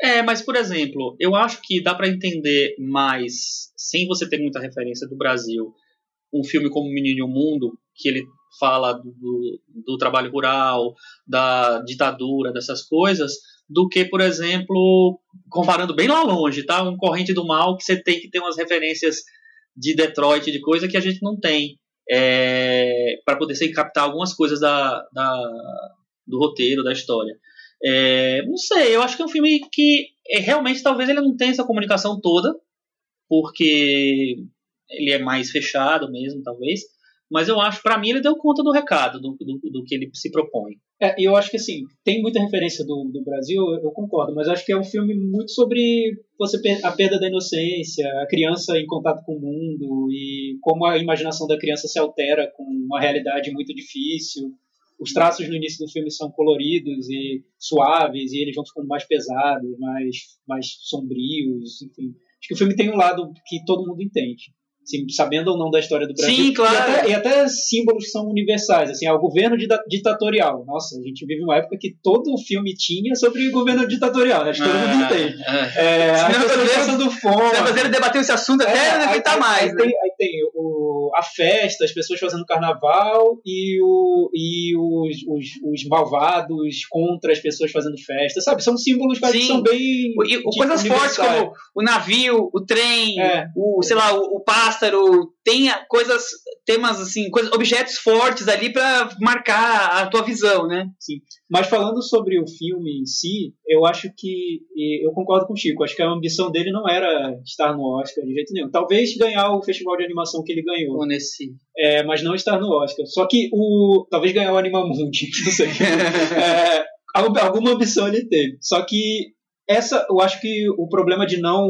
É, mas por exemplo, eu acho que dá para entender mais sem você ter muita referência do Brasil um filme como Menino e o Mundo, que ele fala do, do, trabalho rural, da ditadura, dessas coisas, do que, por exemplo, comparando bem lá longe, tá? Um Corrente do Mal que você tem que ter umas referências de Detroit, de coisa que a gente não tem, é, para poder se captar algumas coisas da, da, do roteiro, da história. É, não sei, eu acho que é um filme que é, realmente talvez ele não tenha essa comunicação toda, porque ele é mais fechado mesmo, talvez. Mas eu acho, para mim, ele deu conta do recado, do, do, do que ele se propõe. É, eu acho que assim, tem muita referência do, do Brasil, eu concordo, mas acho que é um filme muito sobre você a perda da inocência, a criança em contato com o mundo e como a imaginação da criança se altera com uma realidade muito difícil. Os traços no início do filme são coloridos e suaves, e eles vão ficando mais pesados, mais, mais sombrios, enfim. Acho que o filme tem um lado que todo mundo entende assim, sabendo ou não da história do Brasil. Sim, claro. E até, e até símbolos que são universais, assim, é o governo ditatorial. Nossa, a gente vive uma época que todo filme tinha sobre o governo ditatorial, acho que todo mundo ah, entende. É, é, as pessoas passando fome. Ele debateu esse assunto até é, não aguentar mais. Aí, né? tem, aí tem o, a festa, as pessoas fazendo carnaval e, o, e os, os, os malvados contra as pessoas fazendo festa, sabe? São símbolos que são bem. O, e, coisas fortes como o navio, o trem, é. o, sei lá, o, o pássaro, tem coisas, temas assim, coisas, objetos fortes ali para marcar a tua visão, né? Sim. Mas falando sobre o filme em si, eu acho que eu concordo com o Chico. Acho que a ambição dele não era estar no Oscar de jeito nenhum. Talvez ganhar o festival de animação que ele ganhou. Nesse. É, mas não estar no Oscar. Só que o talvez ganhar o Animamundi, não sei. é, alguma ambição ele teve. Só que essa, eu acho que o problema de não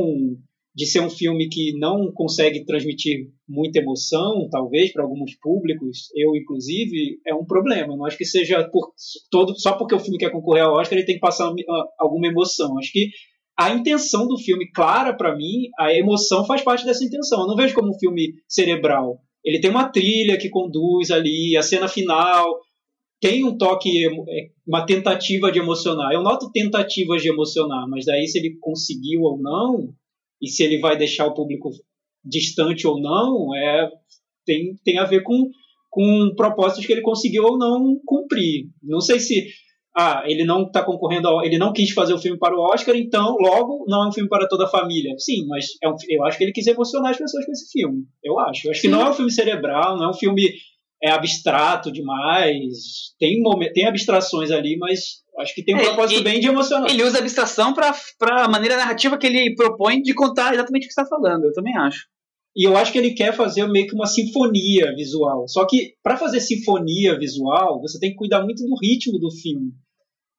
de ser um filme que não consegue transmitir muita emoção, talvez, para alguns públicos, eu inclusive, é um problema. Não acho que seja por, todo, só porque o filme quer concorrer ao Oscar ele tem que passar alguma emoção. Acho que a intenção do filme, clara para mim, a emoção faz parte dessa intenção. Eu não vejo como um filme cerebral. Ele tem uma trilha que conduz ali, a cena final tem um toque, é, uma tentativa de emocionar. Eu noto tentativas de emocionar, mas daí se ele conseguiu ou não, e se ele vai deixar o público distante ou não, é, tem, tem a ver com, com propósitos que ele conseguiu ou não cumprir. Não sei se ah, ele não está concorrendo, ao, ele não quis fazer o filme para o Oscar, então logo não é um filme para toda a família. Sim, mas é um, eu acho que ele quis emocionar as pessoas com esse filme. Eu acho. Eu acho que não é um filme cerebral, não é um filme é abstrato demais. Tem, tem abstrações ali, mas acho que tem um é, propósito bem de emocionar. Ele usa a abstração para a maneira narrativa que ele propõe de contar exatamente o que está falando. Eu também acho. E eu acho que ele quer fazer meio que uma sinfonia visual. Só que para fazer sinfonia visual, você tem que cuidar muito do ritmo do filme.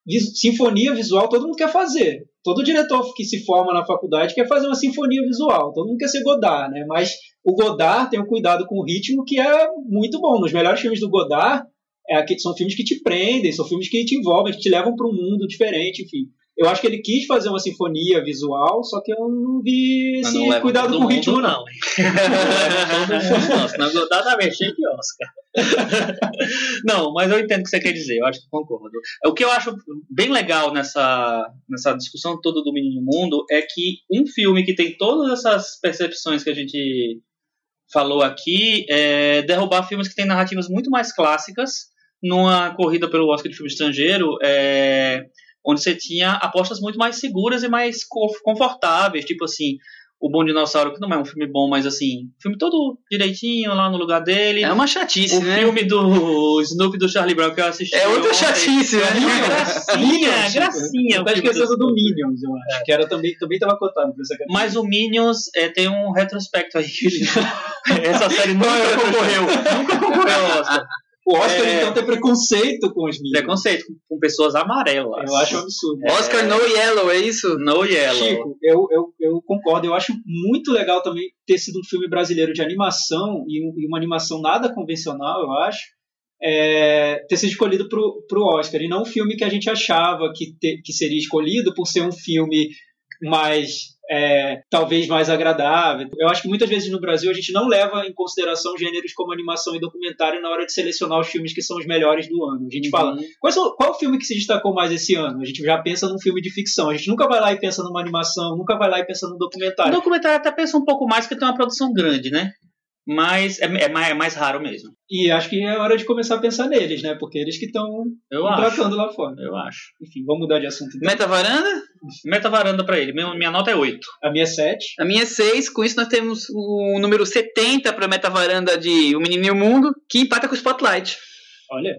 Sinfonia visual todo mundo quer fazer. todo diretor que se forma na faculdade quer fazer uma sinfonia visual. Todo mundo quer ser Godard, né? Mas o Godard tem um cuidado com o ritmo que é muito bom. Nos melhores filmes do Godard, é, são filmes que te prendem, são filmes que te envolvem, que te levam para um mundo diferente, enfim. Eu acho que ele quis fazer uma sinfonia visual, só que eu não vi esse não cuidado com o ritmo, não. não, senão não dá pra mexer de Oscar. não, mas eu entendo o que você quer dizer, eu acho que concordo. O que eu acho bem legal nessa, nessa discussão toda do Menino Mundo é que um filme que tem todas essas percepções que a gente falou aqui é derrubar filmes que têm narrativas muito mais clássicas numa corrida pelo Oscar de filme estrangeiro. É onde você tinha apostas muito mais seguras e mais confortáveis, tipo assim, o Bom Dinossauro, que não é um filme bom, mas assim, filme todo direitinho lá no lugar dele. É uma chatice, o né? O filme do Snoopy do Charlie Brown que eu assisti. É outra chatice, né? gracinha, gracinha. Eu tá esquecendo do Minions, eu acho. É. Que era também, também tava cotado pra essa Mas o Minions é, tem um retrospecto aí. Essa série nunca concorreu. Nunca concorreu Oscar. O Oscar, é... então, tem preconceito com os Minions. Preconceito com pessoas amarelas. Eu acho um absurdo. É... Oscar no yellow, é isso? No yellow. Chico, eu, eu, eu concordo. Eu acho muito legal também ter sido um filme brasileiro de animação e, uma animação nada convencional, eu acho. É, ter sido escolhido para o Oscar. E não um filme que a gente achava que, te, que seria escolhido por ser um filme mais é, talvez mais agradável. Eu acho que muitas vezes no Brasil a gente não leva em consideração gêneros como animação e documentário na hora de selecionar os filmes que são os melhores do ano. A gente uhum. fala, qual, qual o filme que se destacou mais esse ano? A gente já pensa num filme de ficção. A gente nunca vai lá e pensa numa animação, nunca vai lá e pensa num documentário. O documentário até pensa um pouco mais porque tem uma produção grande, né? Mas é, é, mais, é, mais, raro mesmo. E acho que é hora de começar a pensar neles, né? Porque eles que estão tratando lá fora. Eu acho. Enfim, vamos mudar de assunto. Então. Meta varanda? Meta varanda pra ele. Minha, minha nota é 8. A minha é 7. A minha é 6. Com isso nós temos o número 70 pra meta varanda de O Menino e o Mundo, que empata com o Spotlight. Olha.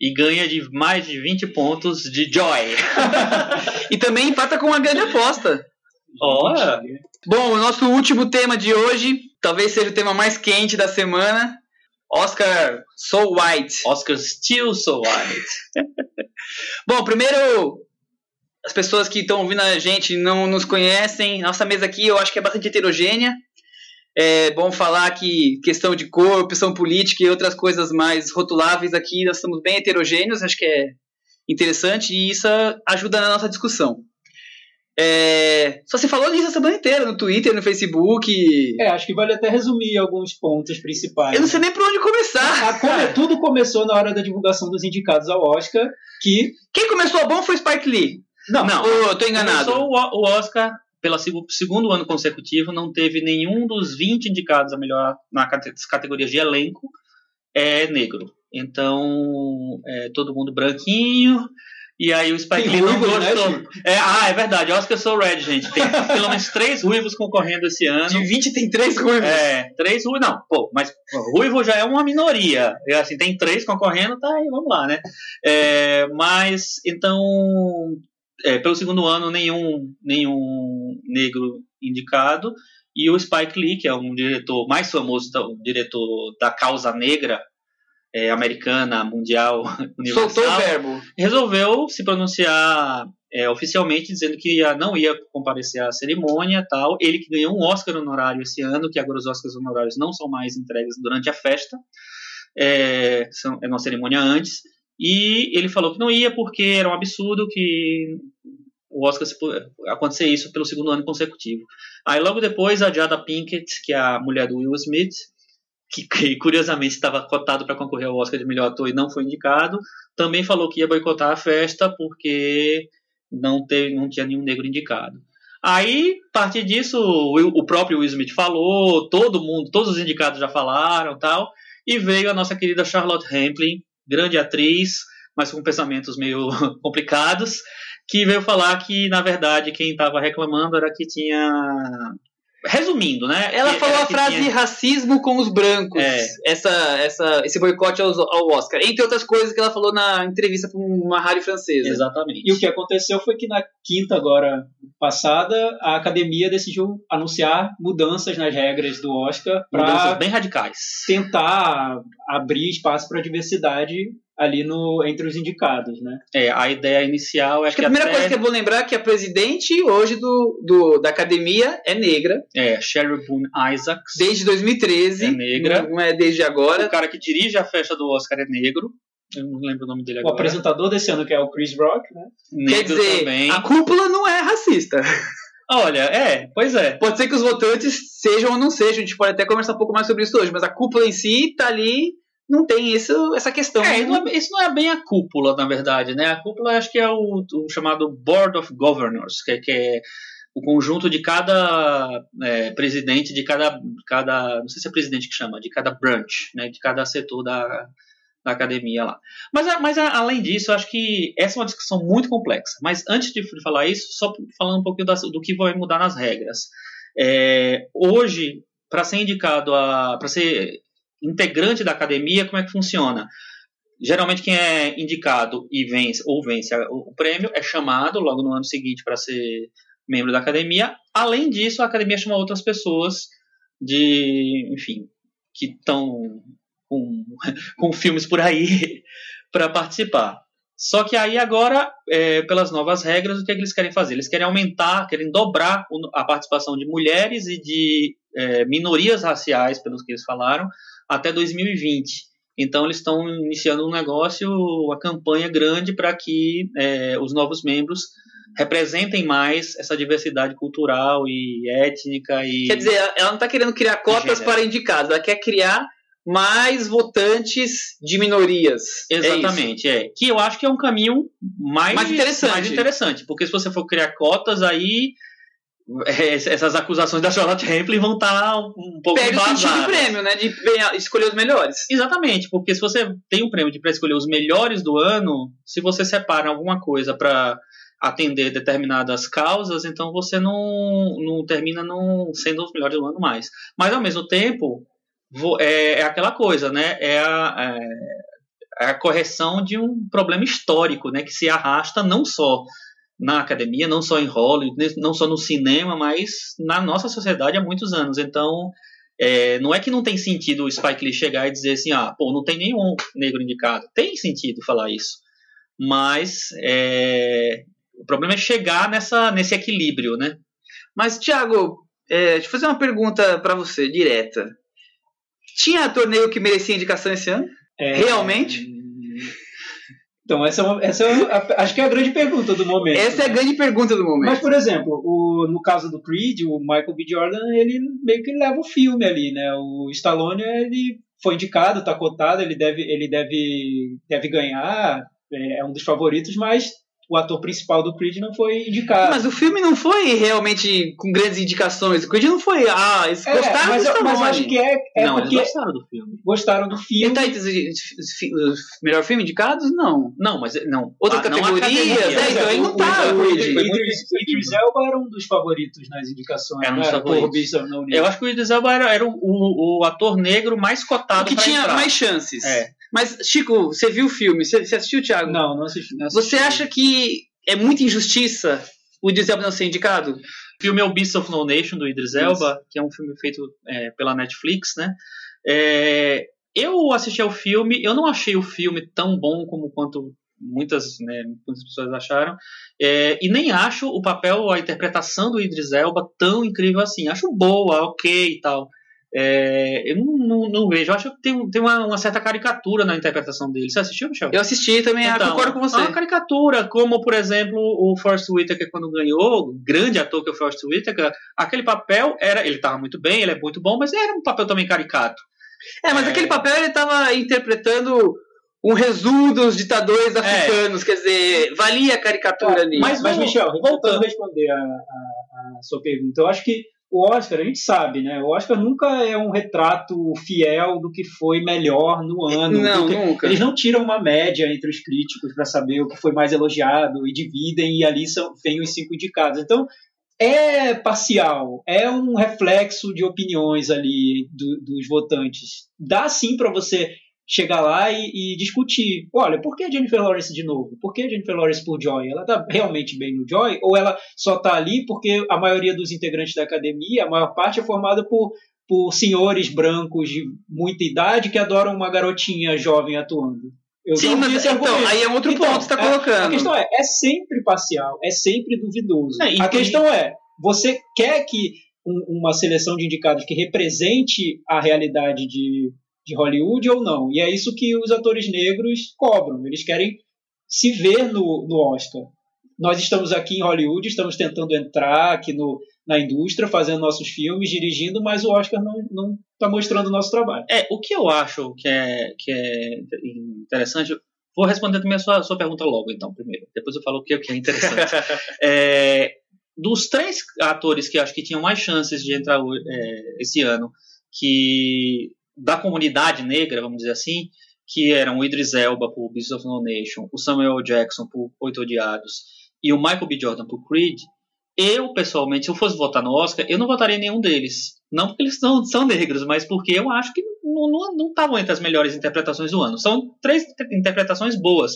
E ganha de mais de 20 pontos de Joy. e também empata com uma grande aposta. Olha! Bom, o nosso último tema de hoje, talvez seja o tema mais quente da semana. Oscar So White. Oscar Still So White. Bom, primeiro, as pessoas que estão ouvindo a gente não nos conhecem. Nossa mesa aqui eu acho que é bastante heterogênea. É bom falar que questão de cor, opção política e outras coisas mais rotuláveis aqui, nós estamos bem heterogêneos, acho que é interessante e isso ajuda na nossa discussão. É, só se falou disso a semana inteira, no Twitter, no Facebook. É, acho que vale até resumir alguns pontos principais. Eu não sei nem por onde começar. A, come, tudo começou na hora da divulgação dos indicados ao Oscar, que... Quem começou bom foi Spike Lee. Não, não. eu tô enganado. Começou o Oscar pelo segundo ano consecutivo, não teve nenhum dos 20 indicados a melhor na categorias de elenco é negro. Então, é, todo mundo branquinho, e aí o Spike Lee não gostou. Né, é, ah, é verdade. Oscar So Red, gente. Tem pelo menos três ruivos concorrendo esse ano. De 20 tem três ruivos. É, três ruivos. Não, pô, mas ruivo já é uma minoria. E, assim, tem três concorrendo, tá aí, vamos lá, né? É, mas, então, é, pelo segundo ano, nenhum, nenhum negro indicado. E o Spike Lee, que é um diretor mais famoso, um diretor da causa negra, é, americana, mundial, universal, Soltou o verbo. resolveu se pronunciar é, oficialmente dizendo que ia, não ia comparecer à cerimônia tal. Ele que ganhou um Oscar honorário esse ano, que agora os Oscars honorários não são mais entregues durante a festa, é, são, é uma cerimônia antes. E ele falou que não ia porque era um absurdo que o Oscar se, acontecer isso pelo segundo ano consecutivo. Aí logo depois a Jada Pinkett, que é a mulher do Will Smith, que, que curiosamente estava cotado para concorrer ao Oscar de melhor ator e não foi indicado, também falou que ia boicotar a festa porque não, teve, não tinha nenhum negro indicado. Aí, a partir disso, o, próprio Will Smith falou, todo mundo, todos os indicados já falaram tal, e veio a nossa querida Charlotte Rampling, grande atriz, mas com pensamentos meio complicados, que veio falar que, na verdade, quem estava reclamando era que tinha Resumindo, né? Ela que, falou a frase tinha... racismo com os brancos. É. Essa, essa, esse boicote ao, ao, Oscar. Entre outras coisas que ela falou na entrevista com uma rádio francesa. Exatamente. E o que aconteceu foi que na quinta agora passada, a academia decidiu anunciar mudanças nas regras do Oscar para bem radicais. Tentar abrir espaço para a diversidade ali no, entre os indicados, né? É, a ideia inicial é Acho que, que a primeira até... coisa que é bom lembrar é que a presidente hoje do, do, da academia é negra. É, Sherry Boone Isaacs. Desde 2013. É negra. Não, não é desde agora. O cara que dirige a festa do Oscar é negro. Eu não lembro o nome dele agora. O apresentador desse ano, que é o Chris Rock, né? Negro Quer dizer, também. a cúpula não é racista. Olha, é, pois é. Pode ser que os votantes sejam ou não sejam, a gente pode até conversar um pouco mais sobre isso hoje, mas a cúpula em si tá ali não tem isso, essa questão. É, não é, isso não é bem a cúpula, na verdade, né? A cúpula acho que é o, o chamado Board of Governors, que, é, que é o conjunto de cada é, presidente, de cada, cada. Não sei se é presidente que chama, de cada branch, né? De cada setor da, da academia lá. Mas, mas além disso, eu acho que essa é uma discussão muito complexa. Mas antes de falar isso, só falando um pouquinho das, do que vai mudar nas regras. É, hoje, para ser indicado a. para ser integrante da academia, como é que funciona? Geralmente quem é indicado e vence ou vence o prêmio é chamado logo no ano seguinte para ser membro da academia. Além disso, a academia chama outras pessoas de, enfim, que estão com, com filmes por aí para participar. Só que aí agora, é, pelas novas regras, o que, é que, eles querem fazer? Eles querem aumentar, querem dobrar a participação de mulheres e de é, minorias raciais, pelos que eles falaram, até 2020. Então eles estão iniciando um negócio, uma campanha grande para que é, os novos membros representem mais essa diversidade cultural e étnica e quer dizer ela não está querendo criar cotas para indicados ela quer criar mais votantes de minorias. É exatamente é, é, que eu acho que é um caminho mais, mais interessante. mais interessante porque se você for criar cotas aí essas acusações da Charlotte Rampling vão estar tá um pouco Pega o sentido do prêmio, né? De escolher os melhores. Exatamente, porque se você tem um prêmio para escolher os melhores do ano, se você separa alguma coisa para atender determinadas causas, então você não, não termina não sendo os melhores do ano mais. Mas ao mesmo tempo, é, é aquela coisa, né? É a, é, é a correção de um problema histórico, né? Que se arrasta não só na academia, não só em Hollywood, não só no cinema, mas na nossa sociedade há muitos anos. Então, é, não é que não tem sentido o Spike Lee chegar e dizer assim, ah, pô, não tem nenhum negro indicado. Tem sentido falar isso. Mas é, o problema é chegar nessa, nesse equilíbrio, né? Mas, Thiago, é, deixa eu fazer uma pergunta para você, direta. Tinha torneio que merecia indicação esse ano? É, Realmente? Então, essa é, uma, essa é uma, acho que é a grande pergunta do momento. Essa é a grande pergunta do momento. Mas, por exemplo, o, no caso do Creed, o Michael B. Jordan, ele meio que leva o filme ali, né? O Stallone, ele foi indicado, tá cotado, ele deve, ele deve, deve ganhar, é, é um dos favoritos, mas o ator principal do Creed não foi indicado. Mas o filme não foi realmente com grandes indicações. O Creed não foi. Ah, eles é, gostaram mas, do mas acho que é, é não, porque. Eles gostaram do filme. Gostaram do filme. Tá os melhor filme indicados? Não. Não, mas não. Outra ah, categoria. É, então ele não tá. O Idris Elba era um dos favoritos nas indicações. Era um dos favoritos. Eu acho que o Idris Elba era, era o, o, o, ator negro mais cotado. O que tinha entrar. mais chances. É. Mas, Chico, você viu o filme? Você, você assistiu, Thiago? Não, não assisti, não assisti. Você acha que é muita injustiça o Idris Elba não ser indicado? O filme é o Beast of No Nation, do Idris Elba, Isso. que é um filme feito é, pela Netflix, né? É, eu assisti ao filme, eu não achei o filme tão bom como quanto muitas, né, muitas pessoas acharam, é, e nem acho o papel, a interpretação do Idris Elba tão incrível assim. Acho boa, ok e tal. É, eu não, não, não, vejo, eu acho que tem, tem uma, uma, certa caricatura na interpretação dele. Você assistiu, Michel? Eu assisti também, então, concordo com você. Uma caricatura, como por exemplo o Forrest Whitaker quando ganhou, o grande ator que é o Forrest Whitaker, aquele papel era, ele estava muito bem, ele é muito bom, mas era um papel também caricato. É, mas é... aquele papel ele estava interpretando um resumo dos ditadores é. africanos, é. quer dizer, valia a caricatura ali. Mas, mas Michel, voltando a responder a, a, a sua pergunta, eu acho que o Oscar, a gente sabe, né? O Oscar nunca é um retrato fiel do que foi melhor no ano. Não, nunca. Eles não tiram uma média entre os críticos para saber o que foi mais elogiado e dividem, e ali são, vem os cinco indicados. Então, é parcial, é um reflexo de opiniões ali do, dos votantes. Dá sim para você chegar lá e, e, discutir. Olha, por que Jennifer Lawrence de novo? Por que Jennifer Lawrence por Joy? Ela tá realmente bem no Joy? Ou ela só tá ali porque a maioria dos integrantes da academia, a maior parte é formada por, por senhores brancos de muita idade que adoram uma garotinha jovem atuando? Eu Sim, mas então, aí é um outro então, ponto que você está colocando. A questão é, é sempre parcial, é sempre duvidoso. É, a questão é, você quer que um, uma seleção de indicados que represente a realidade de, de Hollywood ou não? E é isso que os atores negros cobram. Eles querem se ver no, no Oscar. Nós estamos aqui em Hollywood, estamos tentando entrar aqui no, na indústria, fazendo nossos filmes, dirigindo, mas o Oscar não está mostrando o nosso trabalho. É, o que eu acho que é, que é interessante, vou responder também a sua, a sua pergunta logo, então, primeiro. Depois eu falo o que, o que é interessante. é, dos três atores que acho que tinham mais chances de entrar é, esse ano, que da comunidade negra, vamos dizer assim, que eram o Idris Elba por Beasts of No Nation, o Samuel Jackson por Oito Odiados e o Michael B. Jordan por Creed, eu, pessoalmente, se eu fosse votar no Oscar, eu não votaria em nenhum deles. Não porque eles são, são negros, mas porque eu acho que não estavam entre as melhores interpretações do ano. São três interpretações boas,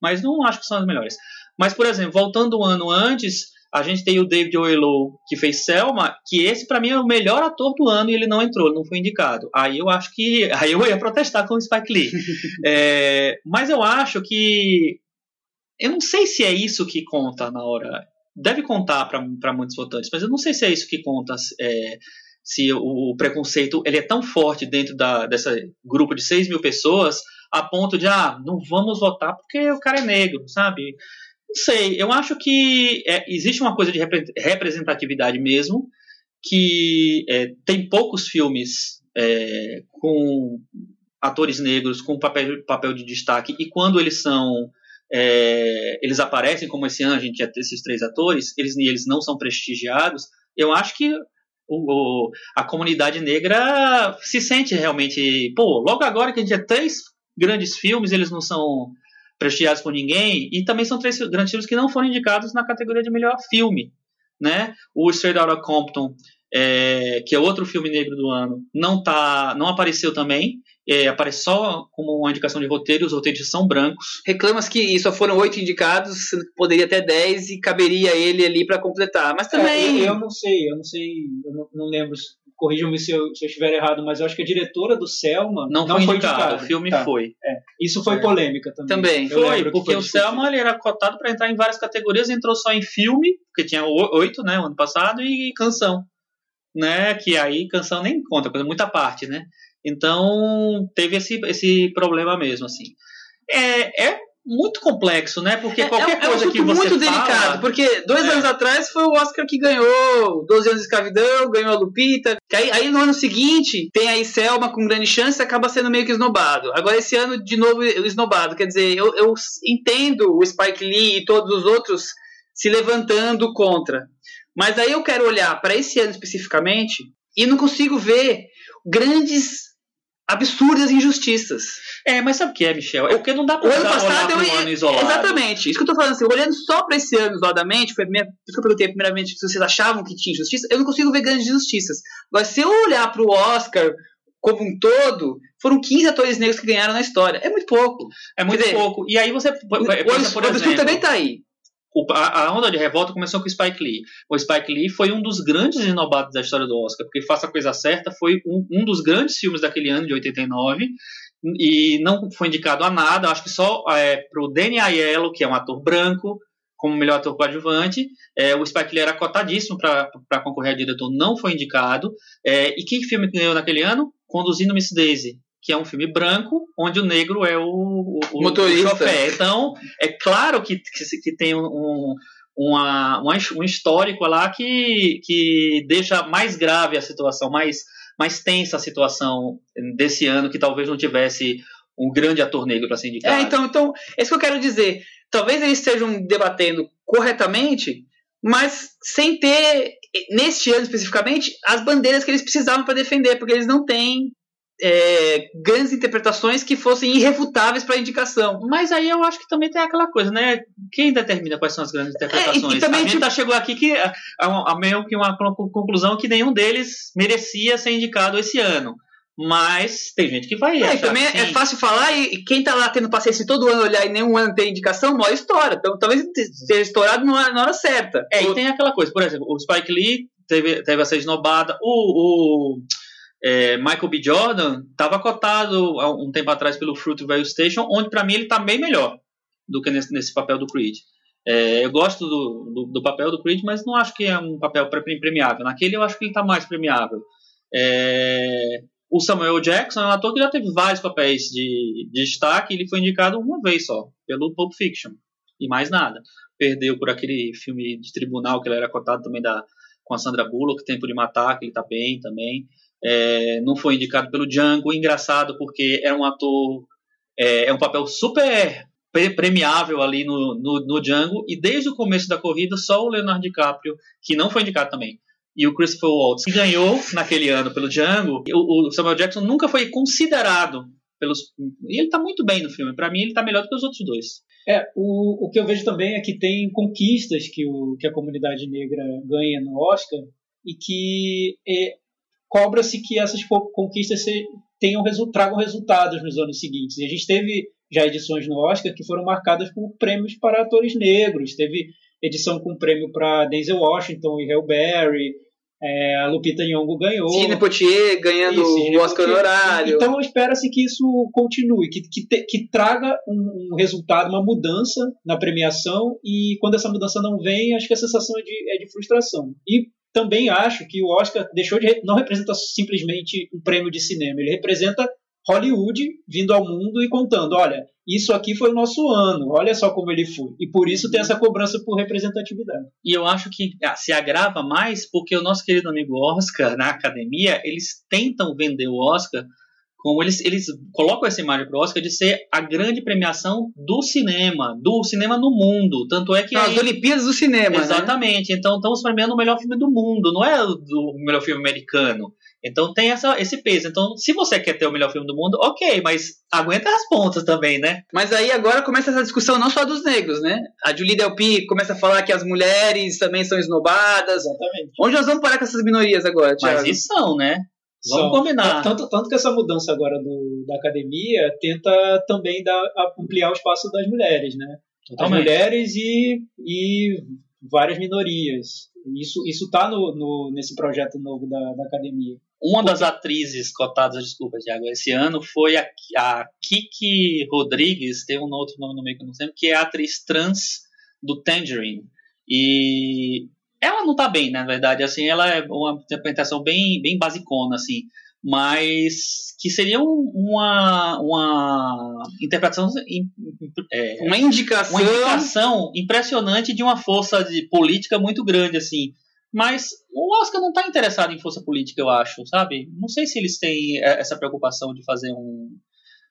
mas não acho que são as melhores. Mas, por exemplo, voltando um ano antes, a gente tem o David Oyelowo, que fez Selma, que esse para mim é o melhor ator do ano e ele não entrou, ele não foi indicado. Aí eu acho que. Aí eu ia protestar com o Spike Lee. é, mas eu acho que. Eu não sei se é isso que conta na hora deve contar para muitos votantes, mas eu não sei se é isso que conta, é, se o, preconceito ele é tão forte dentro da, dessa grupo de 6 mil pessoas a ponto de, ah, não vamos votar porque o cara é negro, sabe? Não sei, eu acho que é, existe uma coisa de representatividade mesmo, que é, tem poucos filmes é, com atores negros com papel, papel de destaque, e quando eles são é, eles aparecem como esse ano a gente ter esses três atores, eles, eles não são prestigiados, eu acho que o, o, a comunidade negra se sente realmente, pô, logo agora que a gente tem três grandes filmes, eles não são prestigiados por ninguém, e também são três grandes filmes que não foram indicados na categoria de melhor filme, né? O Straight Outta Compton, é, que é outro filme negro do ano, não tá, não apareceu também, é, aparece só como uma indicação de roteiro, os roteiros são brancos. Reclamas que só foram oito indicados, poderia até dez e caberia ele ali para completar. Mas também. É, eu, eu, não sei, eu não sei, eu não, não lembro. Corrijam-me se eu, se eu estiver errado, mas eu acho que a diretora do Selma não, não foi, indicada. O filme tá. foi. É. Isso foi é. polêmica também. Também. foi, porque foi o Selma ele era cotado para entrar em várias categorias, entrou só em filme, porque tinha oito, né, ano passado, e canção. Né, que aí canção nem conta, coisa muita parte, né? Então, teve esse, esse problema mesmo, assim. É, é muito complexo, né? Porque é, qualquer é, coisa é um que você muito fala... delicado, porque dois é. anos atrás foi o Oscar que ganhou 12 anos de escravidão, ganhou a Lupita. Aí, aí, no ano seguinte tem aí Selma com grande chance e acaba sendo meio que esnobado. Agora esse ano de novo esnobado. Quer dizer, eu, eu entendo o Spike Lee e todos os outros se levantando contra. Mas aí eu quero olhar para esse ano especificamente e não consigo ver grandes absurdas injustiças. É, mas sabe o que é, Michel? É porque não dá pra o ano passado, eu, um ano isolado. Exatamente. Isso que eu tô falando assim, olhando só pra esse ano isoladamente, foi minha, isso que eu perguntei primeiramente se vocês achavam que tinha injustiça, eu não consigo ver grandes injustiças. Agora, se eu olhar pro Oscar como um todo, foram 15 atores negros que ganharam na história. É muito pouco. É muito dizer, pouco. E aí você. Por, o, por exemplo, também tá aí a, onda de revolta começou com o Spike Lee. O Spike Lee foi um dos grandes inovados da história do Oscar, porque Faça a Coisa Certa foi um, um dos grandes filmes daquele ano, de 89, e não foi indicado a nada, acho que só é, para o Danny Aiello, que é um ator branco, como melhor ator coadjuvante. É, o Spike Lee era cotadíssimo para concorrer a diretor, não foi indicado. É, e que filme ganhou naquele ano? Conduzindo Miss Daisy, que é um filme branco, onde o negro é o, o, o motorista. O então, é claro que, que, que tem um, uma, um histórico lá que, que deixa mais grave a situação, mais, mais tensa a situação desse ano, que talvez não tivesse um grande ator negro para ser indicado. É, então, então, é isso que eu quero dizer. Talvez eles estejam debatendo corretamente, mas sem ter, neste ano especificamente, as bandeiras que eles precisavam para defender, porque eles não têm é, grandes interpretações que fossem irrefutáveis para indicação. Mas aí eu acho que também tem aquela coisa, né? Quem determina quais são as grandes interpretações? É, e, e também, a gente tipo... chegou aqui que a, a, a meio que uma conclusão que nenhum deles merecia ser indicado esse ano. Mas tem gente que vai. É, também é fácil falar e quem tá lá tendo paciência todo ano olhar e nenhum ano tem indicação, maior história. Então talvez seja estourado na hora certa. É, o... e tem aquela coisa, por exemplo, o Spike Lee teve, teve essa esnobada, o, o é, Michael B. Jordan estava cotado há um tempo atrás pelo Fruitvale Station, onde para mim ele está bem melhor do que nesse, nesse papel do Creed. É, eu gosto do, do, do, papel do Creed, mas não acho que é um papel premiável. Naquele eu acho que ele está mais premiável. É, o Samuel Jackson é um ator que já teve vários papéis de, de destaque. Ele foi indicado uma vez só, pelo Pulp Fiction. E mais nada. Perdeu por aquele filme de tribunal que ele era cotado também da, com a Sandra Bullock, Tempo de Matar, que ele está bem também. É, não foi indicado pelo Django. Engraçado porque é um ator. É, é um papel super premiável ali no, no, no Django, e desde o começo da corrida, só o Leonardo DiCaprio, que não foi indicado também, e o Christopher Waltz, que ganhou naquele ano pelo Django, o, o Samuel Jackson nunca foi considerado pelos. E ele está muito bem no filme. Para mim, ele está melhor do que os outros dois. É, o, o que eu vejo também é que tem conquistas que, o, que a comunidade negra ganha no Oscar e que é, cobra-se que essas conquistas tenham, tragam resultados nos anos seguintes. E a gente teve já edições no Oscar que foram marcadas por prêmios para atores negros. Teve edição com prêmio para Denzel Washington e Halle Berry. É, a Lupita Nyong'o ganhou. Sidney Poitier ganhando o Oscar honorário. Então espera-se que isso continue, que, que, te, que traga um, um, resultado, uma mudança na premiação e quando essa mudança não vem, acho que a sensação é de, é de frustração. E também acho que o Oscar deixou de não representa simplesmente um prêmio de cinema, ele representa Hollywood vindo ao mundo e contando, olha, isso aqui foi o nosso ano, olha só como ele foi. E por isso tem essa cobrança por representatividade. E eu acho que ah, se agrava mais porque o nosso querido amigo Oscar, na academia, eles tentam vender o Oscar como eles, eles colocam essa imagem para o Oscar de ser a grande premiação do cinema, do cinema no mundo. Tanto é que. As Olimpíadas do cinema. Né? Exatamente. Né? Então estamos premiando o melhor filme do mundo, não é o melhor filme americano. Então tem essa, esse peso. Então, se você quer ter o melhor filme do mundo, ok, mas aguenta as pontas também, né? Mas aí agora começa essa discussão não só dos negros, né? A Julie Delpy começa a falar que as mulheres também são esnobadas. Exatamente. Onde nós vamos parar com essas minorias agora, Thiago? Mas isso são, né? Vamos são. combinar. Tanto, tanto que essa mudança agora do, da academia tenta também dar, ampliar o espaço das mulheres, né? Totalmente. As mulheres e, e várias minorias. Isso está no, no, nesse projeto novo da, da academia. Uma das atrizes cotadas, desculpa, Thiago, esse ano foi a, a Kiki Rodrigues, tem um outro nome no meio que eu não sei, que é a atriz trans do Tangerine. E ela não tá bem, na verdade, assim, ela é uma interpretação bem, bem basicona, assim, mas que seria uma, uma interpretação, é, uma indicação, uma indicação impressionante de uma força de política muito grande, assim, mas o Oscar não está interessado em força política, eu acho, sabe? Não sei se eles têm é, essa preocupação de fazer um.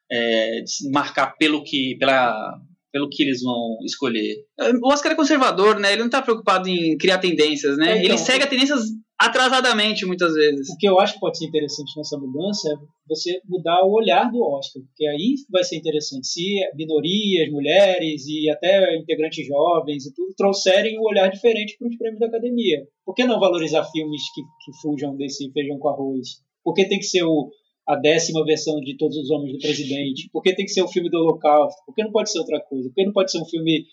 É, de marcar pelo que, pela, pelo que eles vão escolher. O Oscar é conservador, né? Ele não está preocupado em criar tendências, né? É, então, ele segue a tendências atrasadamente, muitas vezes. O que eu acho que pode ser interessante nessa mudança é você mudar o olhar do Oscar, porque aí vai ser interessante. Se minorias, mulheres e até integrantes jovens e tudo trouxerem um olhar diferente para os prêmios da academia. Por que não valorizar filmes que, que fujam desse feijão com arroz? Por que tem que ser o, a décima versão de Todos os Homens do Presidente? Por que tem que ser o filme do Holocausto? Por que não pode ser outra coisa? Por que não pode ser um filme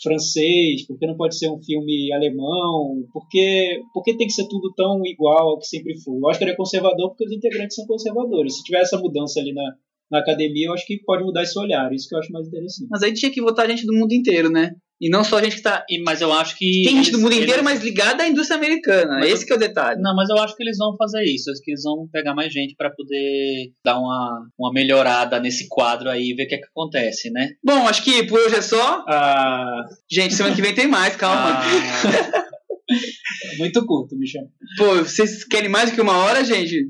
francês? Por que não pode ser um filme alemão? Por que, por que tem que ser tudo tão igual ao que sempre foi? Que ele é conservador porque os integrantes são conservadores. Se tiver essa mudança ali na, na academia, eu acho que pode mudar esse olhar. Isso que eu acho mais interessante. Mas aí tinha que votar gente do mundo inteiro, né? E não só a gente que tá. Mas eu acho que. Tem gente do mundo inteiro, mas ligada à indústria americana. Mas Esse eu, que é o detalhe. Não, mas eu acho que eles vão fazer isso. Acho que eles vão pegar mais gente para poder dar uma, uma melhorada nesse quadro aí e ver o que, é que acontece, né? Bom, acho que por hoje é só. Ah... Gente, semana que vem tem mais, calma. Ah... Muito curto, chama. Pô, vocês querem mais do que uma hora, gente?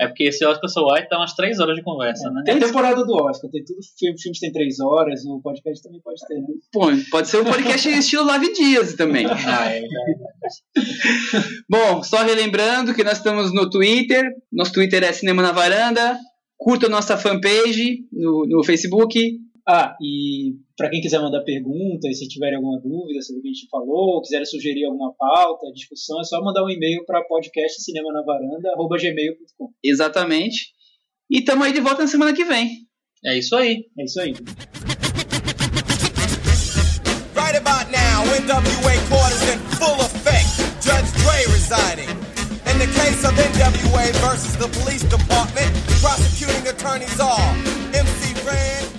É porque esse Oscar So White dá umas três horas de conversa, é, né? Tem a temporada do Oscar, tem tudo, filmes, filmes tem três horas, o podcast também pode ter, né? Pô, pode ser um podcast estilo Live Dias também. ah, é, é, é. Bom, só relembrando que nós estamos no Twitter, nosso Twitter é Cinema na Varanda, curta nossa fanpage no, no Facebook, ah, e para quem quiser mandar perguntas, se tiver alguma dúvida sobre o que a gente falou, quiser sugerir alguma pauta, discussão, é só mandar um e-mail para podcastcinemanavaranda.gmail.com. Exatamente. E estamos aí de volta na semana que vem. É isso aí. É isso aí. Right about now, NWA quarters in full effect. Judge Dre residing. In the case of NWA versus the police department. Prosecuting attorneys are MC Ran.